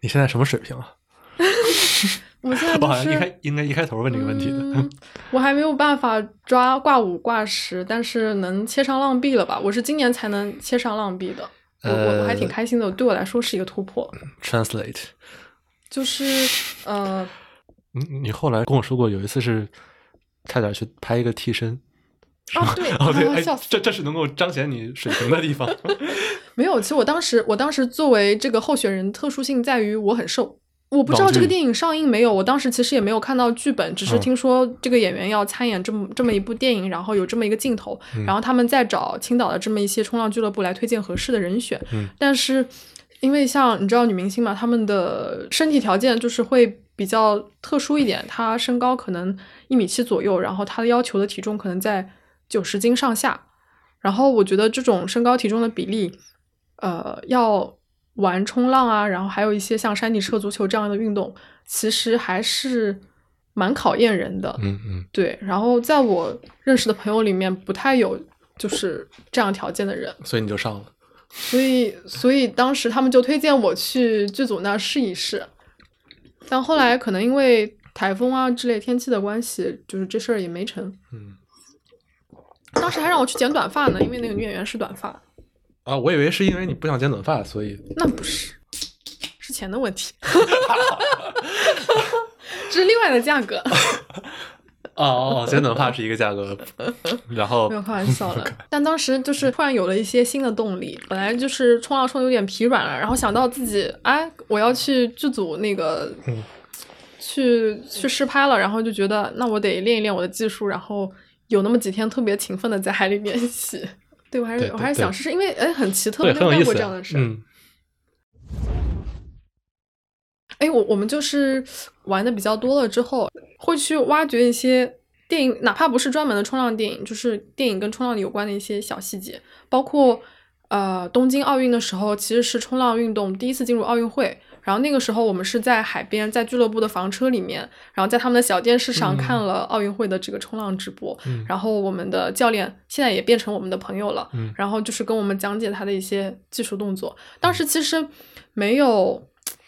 你现在什么水平啊？我现在 我好像一就是开应该一开头问这个问题的。嗯我还没有办法抓挂五挂十，但是能切上浪壁了吧？我是今年才能切上浪壁的，我我我还挺呃开心的，对我来说是一个突破。Translate，就是呃，你你后来跟我说过，有一次是差点去拍一个替身。啊对，哦对，这这是能够彰显你水平的地方。没有，其实我当时，我当时作为这个候选人，特殊性在于我很瘦。我不知道这个电影上映没有，我当时其实也没有看到剧本，只是嗯听说这个演员要参演这么这么一部电影，然后有这么一个镜头，嗯然后他们再找青岛的这么一些冲浪俱乐部来推荐合适的人选。嗯但是因为像你知道女明星嘛，她们的身体条件就是会比较特殊一点，她身高可能一米七左右，然后她的要求的体重可能在九十斤上下。然后我觉得这种身高体重的比例，呃，要玩冲浪啊，然后还有一些像山地车、足球这样的运动，其实还是蛮考验人的。嗯嗯对，然后在我认识的朋友里面，不太有就是这样条件的人，所以你就上了。所以所以当时他们就推荐我去剧组那儿试一试，但后来可能因为台风啊之类天气的关系，就是这事儿也没成。嗯当时还让我去剪短发呢，因为那个女演员是短发。啊，我以为是因为你不想剪短发，所以那不是，是钱的问题，这是另外的价格。哦哦，剪短发是一个价格，然后没有开玩笑的，但当时就是突然有了一些新的动力。本来就是冲浪冲的有点疲软了，然后想到自己，哎，我要去剧组那个，嗯去去试拍了，然后就觉得那我得练一练我的技术，然后有那么几天特别勤奋的在海里练习。对我还是我还是想试试，因为哎很奇特，没有干过这样的事。嗯哎，我我们就是玩的比较多了之后，会去挖掘一些电影，哪怕不是专门的冲浪电影，就是电影跟冲浪有关的一些小细节，包括呃东京奥运的时候，其实是冲浪运动第一次进入奥运会。然后那个时候我们是在海边，在俱乐部的房车里面，然后在他们的小电视上嗯看了奥运会的这个冲浪直播。嗯然后我们的教练现在也变成我们的朋友了，嗯然后就是跟我们讲解他的一些技术动作。当时其实没有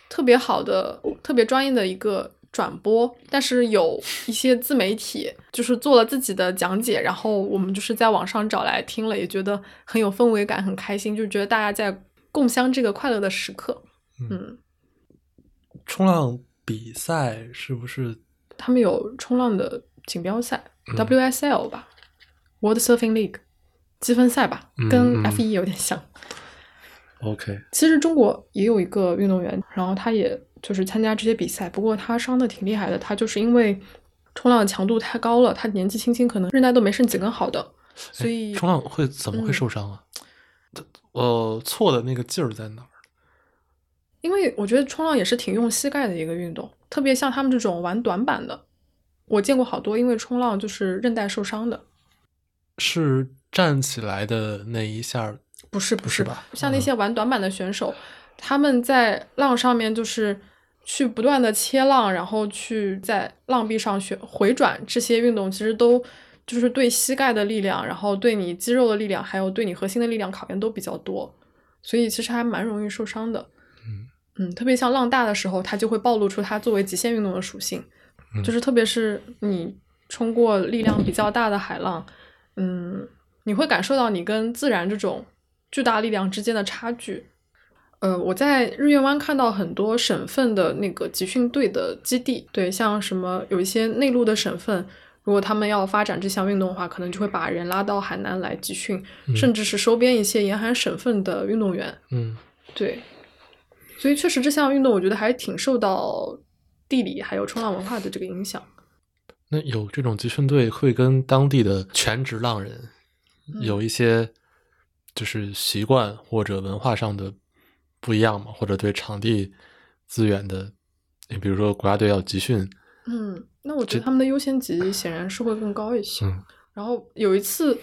特别好的、特别专业的一个转播，但是有一些自媒体就是做了自己的讲解，然后我们就是在网上找来听了，也觉得很有氛围感，很开心，就觉得大家在共享这个快乐的时刻。嗯，冲浪比赛是不是？他们有冲浪的锦标赛、嗯 WSL 吧，World Surfing League 积分赛吧，嗯跟嗯 F 一有点像。OK，其实中国也有一个运动员，然后他也就是参加这些比赛，不过他伤的挺厉害的，他就是因为冲浪强度太高了，他年纪轻轻可能韧带都没剩几根好的，所以冲浪会怎么会嗯受伤啊？呃，错的那个劲儿在哪儿？因为我觉得冲浪也是挺用膝盖的一个运动，特别像他们这种玩短板的，我见过好多因为冲浪就是韧带受伤的。是站起来的那一下不是不是吧像那嗯些玩短板的选手，他们在浪上面就是去不断的切浪，然后去在浪壁上旋回转，这些运动其实都就是对膝盖的力量，然后对你肌肉的力量，还有对你核心的力量考验都比较多，所以其实还蛮容易受伤的。嗯嗯，特别像浪大的时候，它就会暴露出它作为极限运动的属性，嗯就是特别是你冲过力量比较大的海浪，嗯，你会感受到你跟自然这种巨大力量之间的差距。呃，我在日月湾看到很多省份的那个集训队的基地，对，像什么有一些内陆的省份，如果他们要发展这项运动的话，可能就会把人拉到海南来集训，嗯甚至是收编一些沿海省份的运动员。嗯对，所以确实这项运动我觉得还挺受到地理还有冲浪文化的这个影响。那有这种集训队会跟当地的全职浪人嗯有一些就是习惯或者文化上的不一样嘛？或者对场地资源的，你比如说国家队要集训，嗯，那我觉得他们的优先级显然是会更高一些。嗯然后有一次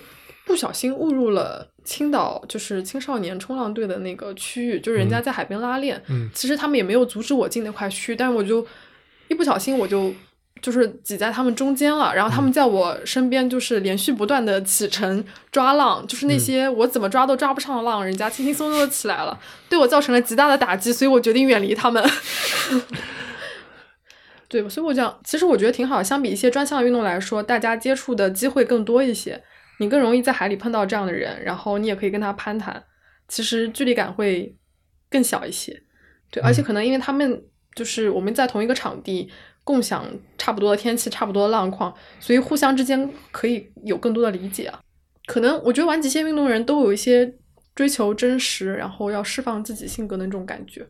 不小心误入了青岛，就是青少年冲浪队的那个区域，就是人家嗯在海边拉练。嗯其实他们也没有阻止我进那块区，但是我就一不小心我就就是挤在他们中间了，然后他们在我身边就是连续不断的起程抓浪，就是那些我怎么抓都抓不上的浪，人家轻轻松松的起来了，对我造成了极大的打击，所以我决定远离他们。对，所以我讲，其实我觉得挺好。相比一些专项运动来说，大家接触的机会更多一些，你更容易在海里碰到这样的人，然后你也可以跟他攀谈，其实距离感会更小一些。对，而且可能因为他们就是我们在同一个场地，共享差不多的天气、差不多的浪况，所以互相之间可以有更多的理解啊。可能我觉得玩极限运动的人都有一些追求真实，然后要释放自己性格的那种感觉，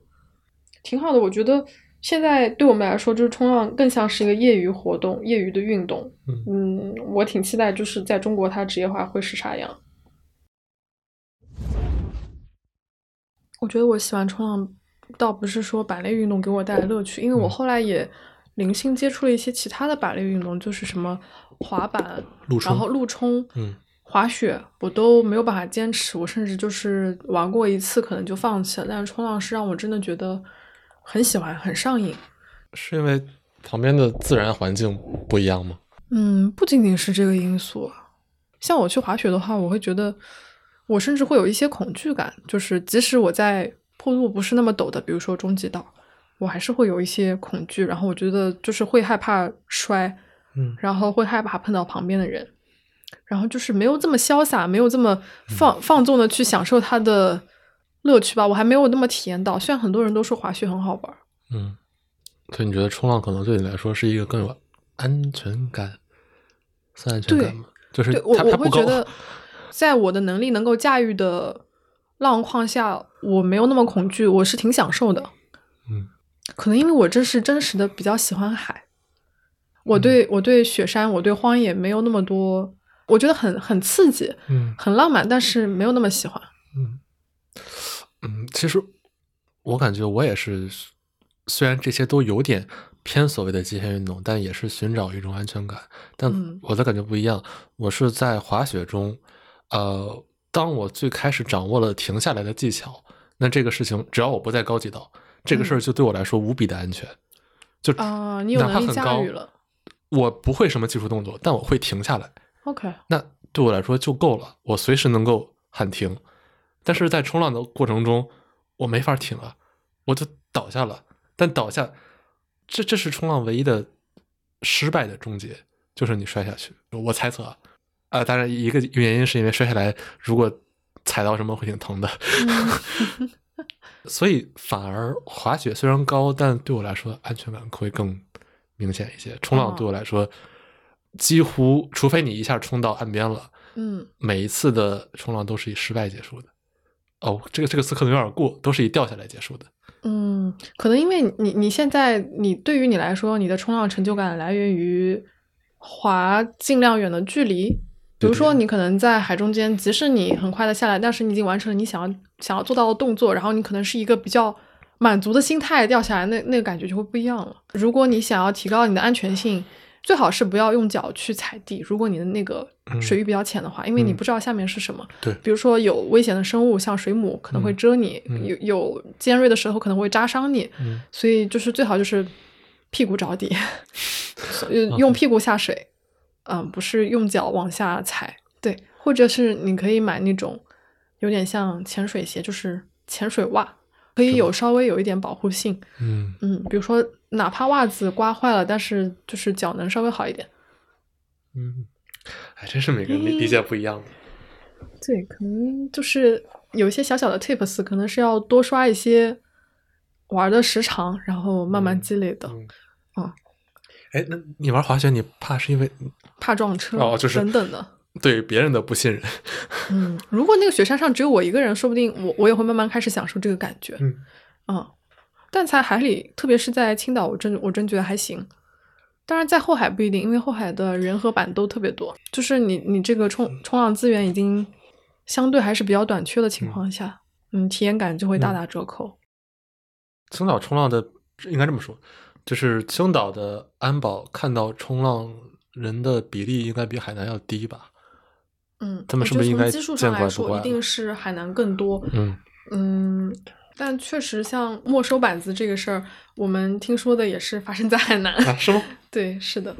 挺好的。我觉得。现在对我们来说，就是冲浪更像是一个业余活动、业余的运动。嗯，我挺期待，就是在中国它职业化会是啥样。我觉得我喜欢冲浪，倒不是说板类运动给我带来乐趣，因为我后来也零星接触了一些其他的板类运动，就是什么滑板，然后陆冲，嗯，滑雪，我都没有办法坚持。我甚至就是玩过一次，可能就放弃了。但是冲浪是让我真的觉得。很喜欢，很上瘾，是因为旁边的自然环境不一样吗？嗯，不仅仅是这个因素。像我去滑雪的话，我会觉得我甚至会有一些恐惧感，就是即使我在坡度不是那么陡的，比如说中级道，我还是会有一些恐惧。然后我觉得就是会害怕摔，嗯，然后会害怕碰到旁边的人，然后就是没有这么潇洒，没有这么放放纵的去享受它的。乐趣吧，我还没有那么体验到。虽然很多人都说滑雪很好玩，嗯，所以你觉得冲浪可能对你来说是一个更有安全感、算安全感吗？就是我我会觉得，在我的能力能够驾驭的浪况下，我没有那么恐惧，我是挺享受的。嗯，可能因为我这是真实的比较喜欢海，我对我对雪山、我对荒野没有那么多，我觉得很很刺激，嗯，很浪漫，但是没有那么喜欢，嗯。嗯，其实我感觉我也是，虽然这些都有点偏所谓的极限运动，但也是寻找一种安全感。但我的感觉不一样，我是在滑雪中，呃，当我最开始掌握了停下来的技巧，那这个事情只要我不在高级道，这个事儿就对我来说无比的安全。就啊，你有能力驾驭了，我不会什么技术动作，但我会停下来。OK，那对我来说就够了，我随时能够喊停。但是在冲浪的过程中，我没法停了，我就倒下了。但倒下，这这是冲浪唯一的失败的终结，就是你摔下去。我猜测啊，啊，当然一个原因是因为摔下来，如果踩到什么会挺疼的。所以反而滑雪虽然高，但对我来说安全感会更明显一些。冲浪对我来说，几乎除非你一下冲到岸边了，嗯，每一次的冲浪都是以失败结束的。哦，这个这个词可能有点过，都是以掉下来结束的。嗯，可能因为你你现在你对于你来说，你的冲浪成就感来源于滑尽量远的距离。比如说，你可能在海中间，即使你很快的下来，但是你已经完成了你想要想要做到的动作，然后你可能是一个比较满足的心态掉下来，那那个感觉就会不一样了。如果你想要提高你的安全性。最好是不要用脚去踩地。如果你的那个水域比较浅的话，因为你不知道下面是什么。对，比如说有危险的生物，像水母可能会蛰你，有有尖锐的舌头可能会扎伤你。嗯，所以就是最好就是屁股着地，用屁股下水。嗯，不是用脚往下踩。对，或者是你可以买那种有点像潜水鞋，就是潜水袜。可以有稍微有一点保护性，嗯嗯，比如说哪怕袜子刮坏了，但是就是脚能稍微好一点，嗯，还，真是每个人理解不一样。的，对，可能就是有一些小小的 tips，可能是要多刷一些玩的时长，然后慢慢积累的，嗯，哎，那你玩滑雪，你怕是因为怕撞车哦，就是等等的。对别人的不信任，嗯，如果那个雪山上只有我一个人，说不定我我也会慢慢开始享受这个感觉，嗯，啊，但在海里，特别是在青岛，我真我真觉得还行。当然，在后海不一定，因为后海的人和板都特别多，就是你你这个冲冲浪资源已经相对还是比较短缺的情况下，嗯，体验感就会大打折扣。青岛冲浪的应该这么说，就是青岛的安保看到冲浪人的比例应该比海南要低吧。嗯，他们是不是应该基数上来说，一定是海南更多。嗯嗯，但确实像没收板子这个事儿，我们听说的也是发生在海南。啊，是吗？对，是的。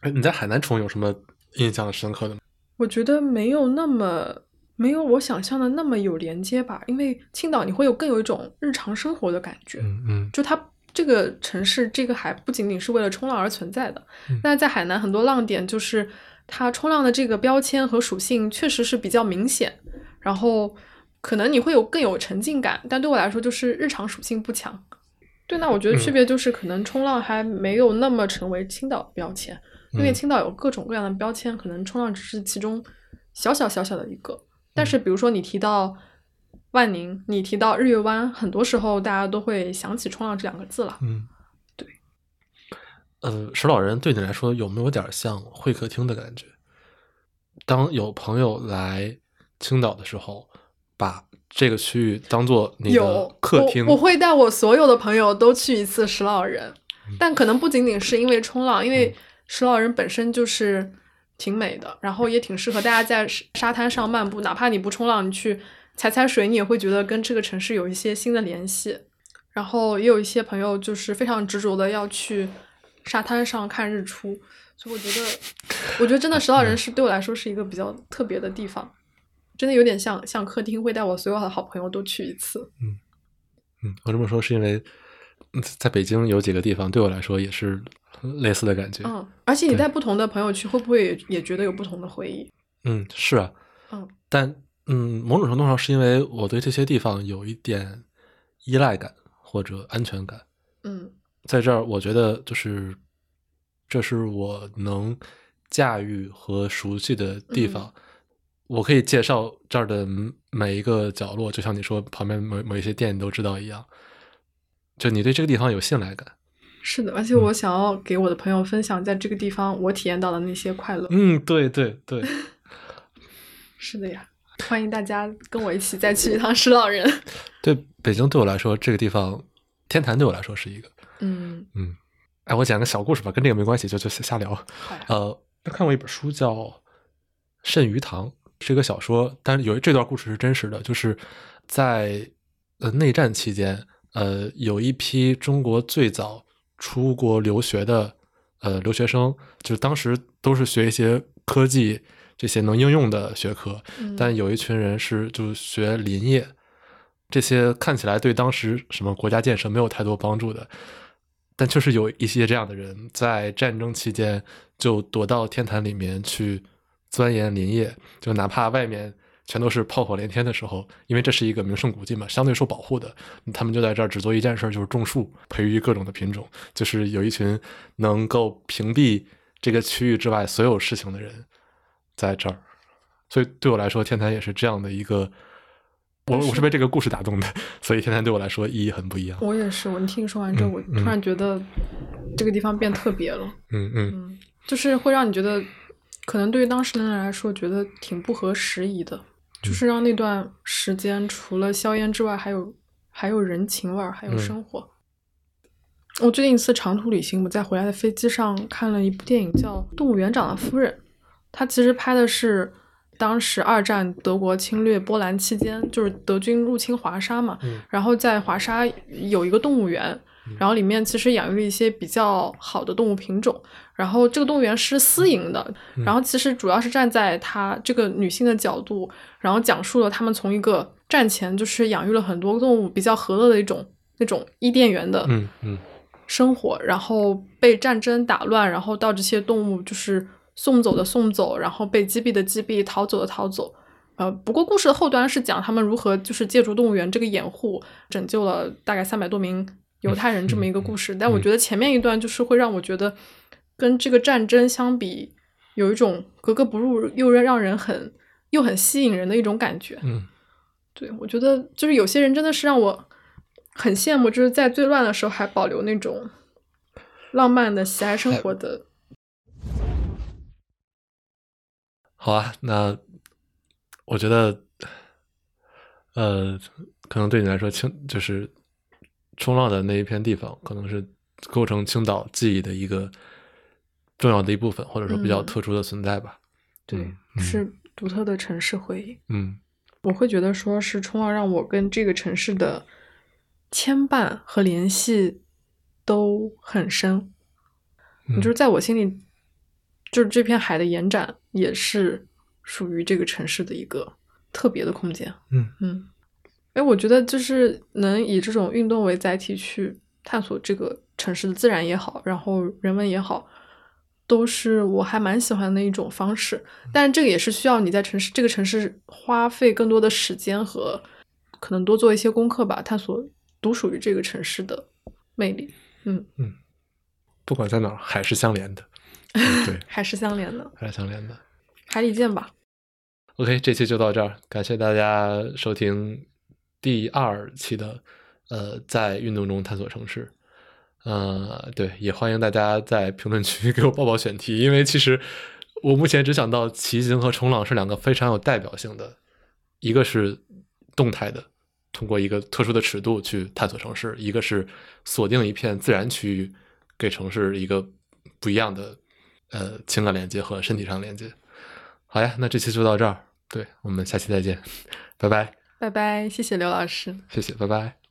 哎，你在海南冲有什么印象深刻的吗？我觉得没有那么没有我想象的那么有连接吧，因为青岛你会有更有一种日常生活的感觉。嗯嗯就它这个城市，这个海不仅仅是为了冲浪而存在的。嗯那在海南很多浪点，就是它冲浪的这个标签和属性确实是比较明显，然后可能你会有更有沉浸感，但对我来说就是日常属性不强。对，那我觉得区嗯别就是可能冲浪还没有那么成为青岛标签，因为嗯青岛有各种各样的标签，可能冲浪只是其中小小小小的一个。但嗯是比如说你提到万宁，你提到日月湾，很多时候大家都会想起冲浪这两个字了。嗯，对。呃，石老人对你来说有没有点像会客厅的感觉？当有朋友来青岛的时候，把这个区域当做你的有客厅，我，我会带我所有的朋友都去一次石老人，嗯。但可能不仅仅是因为冲浪，因为石老人本身就是挺美的，然后也挺适合大家在沙沙滩上漫步，哪怕你不冲浪，你去踩踩水，你也会觉得跟这个城市有一些新的联系。然后也有一些朋友就是非常执着的要去沙滩上看日出，所以我觉得，我觉得真的石老人是对我来说是一个比较特别的地方，真的有点像像客厅，会带我所有的好朋友都去一次。嗯嗯，我这么说是因为嗯在北京有几个地方对我来说也是类似的感觉。嗯，而且你带不同的朋友去，会不会也也觉得有不同的回忆？嗯，是啊，嗯但嗯，某种程度上是因为我对这些地方有一点依赖感或者安全感，嗯在这儿我觉得就是这是我能驾驭和熟悉的地方。我可以介绍这儿的每一个角落，就像你说旁边某某一些店你都知道一样，就你对这个地方有信赖感。是的，而且嗯我想要给我的朋友分享在这个地方我体验到的那些快乐。嗯，对对对，是的呀，欢迎大家跟我一起再去一趟石老人。对北京对我来说，这个地方天坛对我来说是一个，嗯，嗯，哎，我讲个小故事吧，跟这个没关系，就就瞎聊。呃，看过一本书叫《肾鱼堂》，是一个小说，但是有这段故事是真实的，就是在呃内战期间，呃，有一批中国最早出国留学的呃留学生，就是当时都是学一些科技这些能应用的学科，嗯。但有一群人是就学林业，这些看起来对当时什么国家建设没有太多帮助的，但确实有一些这样的人在战争期间就躲到天坛里面去钻研林业，就哪怕外面全都是炮火连天的时候，因为这是一个名胜古迹嘛，相对受保护的，他们就在这儿只做一件事，就是种树，培育各种的品种，就是有一群能够屏蔽这个区域之外所有事情的人在这儿。所以对我来说，天坛也是这样的一个，我我是被这个故事打动的，所以天坛对我来说意义很不一样。我也是，我听你说完之后，嗯我嗯突然觉得这个地方变特别了。嗯嗯嗯，就是会让你觉得，可能对于当事人来说，觉得挺不合时宜的。就是让那段时间除了硝烟之外，还有还有人情味儿，还有嗯生活。我最近一次长途旅行，我在回来的飞机上看了一部电影，叫《动物园长的夫人》。它其实拍的是当时二战德国侵略波兰期间，就是德军入侵华沙嘛。嗯然后在华沙有一个动物园，然后里面其实养育了一些比较好的动物品种。然后这个动物园是私营的，嗯然后其实主要是站在她这个女性的角度，然后讲述了他们从一个战前就是养育了很多动物比较和乐的一种那种伊甸园的生活，然后被战争打乱，然后到这些动物就是送走的送走，然后被击毙的击毙，逃走的逃走。呃，不过故事的后端是讲他们如何就是借助动物园这个掩护，拯救了大概三百多名犹太人这么一个故事。但我觉得前面一段就是会让我觉得跟这个战争相比，有一种格格不入又让人很又很吸引人的一种感觉。嗯对，我觉得就是有些人真的是让我很羡慕，就是在最乱的时候还保留那种浪漫的喜爱生活的。好啊，那我觉得，呃，可能对你来说，清就是冲浪的那一片地方，可能是构成青岛记忆的一个重要的一部分，或者说比较嗯特殊的存在吧。对，嗯是独特的城市回忆。嗯我会觉得说是冲浪让我跟这个城市的牵绊和联系都很深。嗯就是在我心里，就是这片海的延展也是属于这个城市的一个特别的空间。嗯嗯，哎，我觉得就是能以这种运动为载体去探索这个城市的自然也好，然后人文也好，都是我还蛮喜欢的一种方式。但这个也是需要你在城市这个城市花费更多的时间和可能多做一些功课吧，探索独属于这个城市的魅力。嗯嗯，不管在哪儿，海是相连的。嗯对，海是相连的，海是相连的。海里见吧。OK，这期就到这儿，感谢大家收听第二期的呃，在运动中探索城市。呃，对，也欢迎大家在评论区 给我报报选题，因为其实我目前只想到骑行和冲浪是两个非常有代表性的，一个是动态的，通过一个特殊的尺度去探索城市；一个是锁定一片自然区域，给城市一个不一样的呃情感连接和身体上连接。好呀，那这期就到这儿，对我们下期再见，拜拜，拜拜，谢谢刘老师。谢谢，拜拜。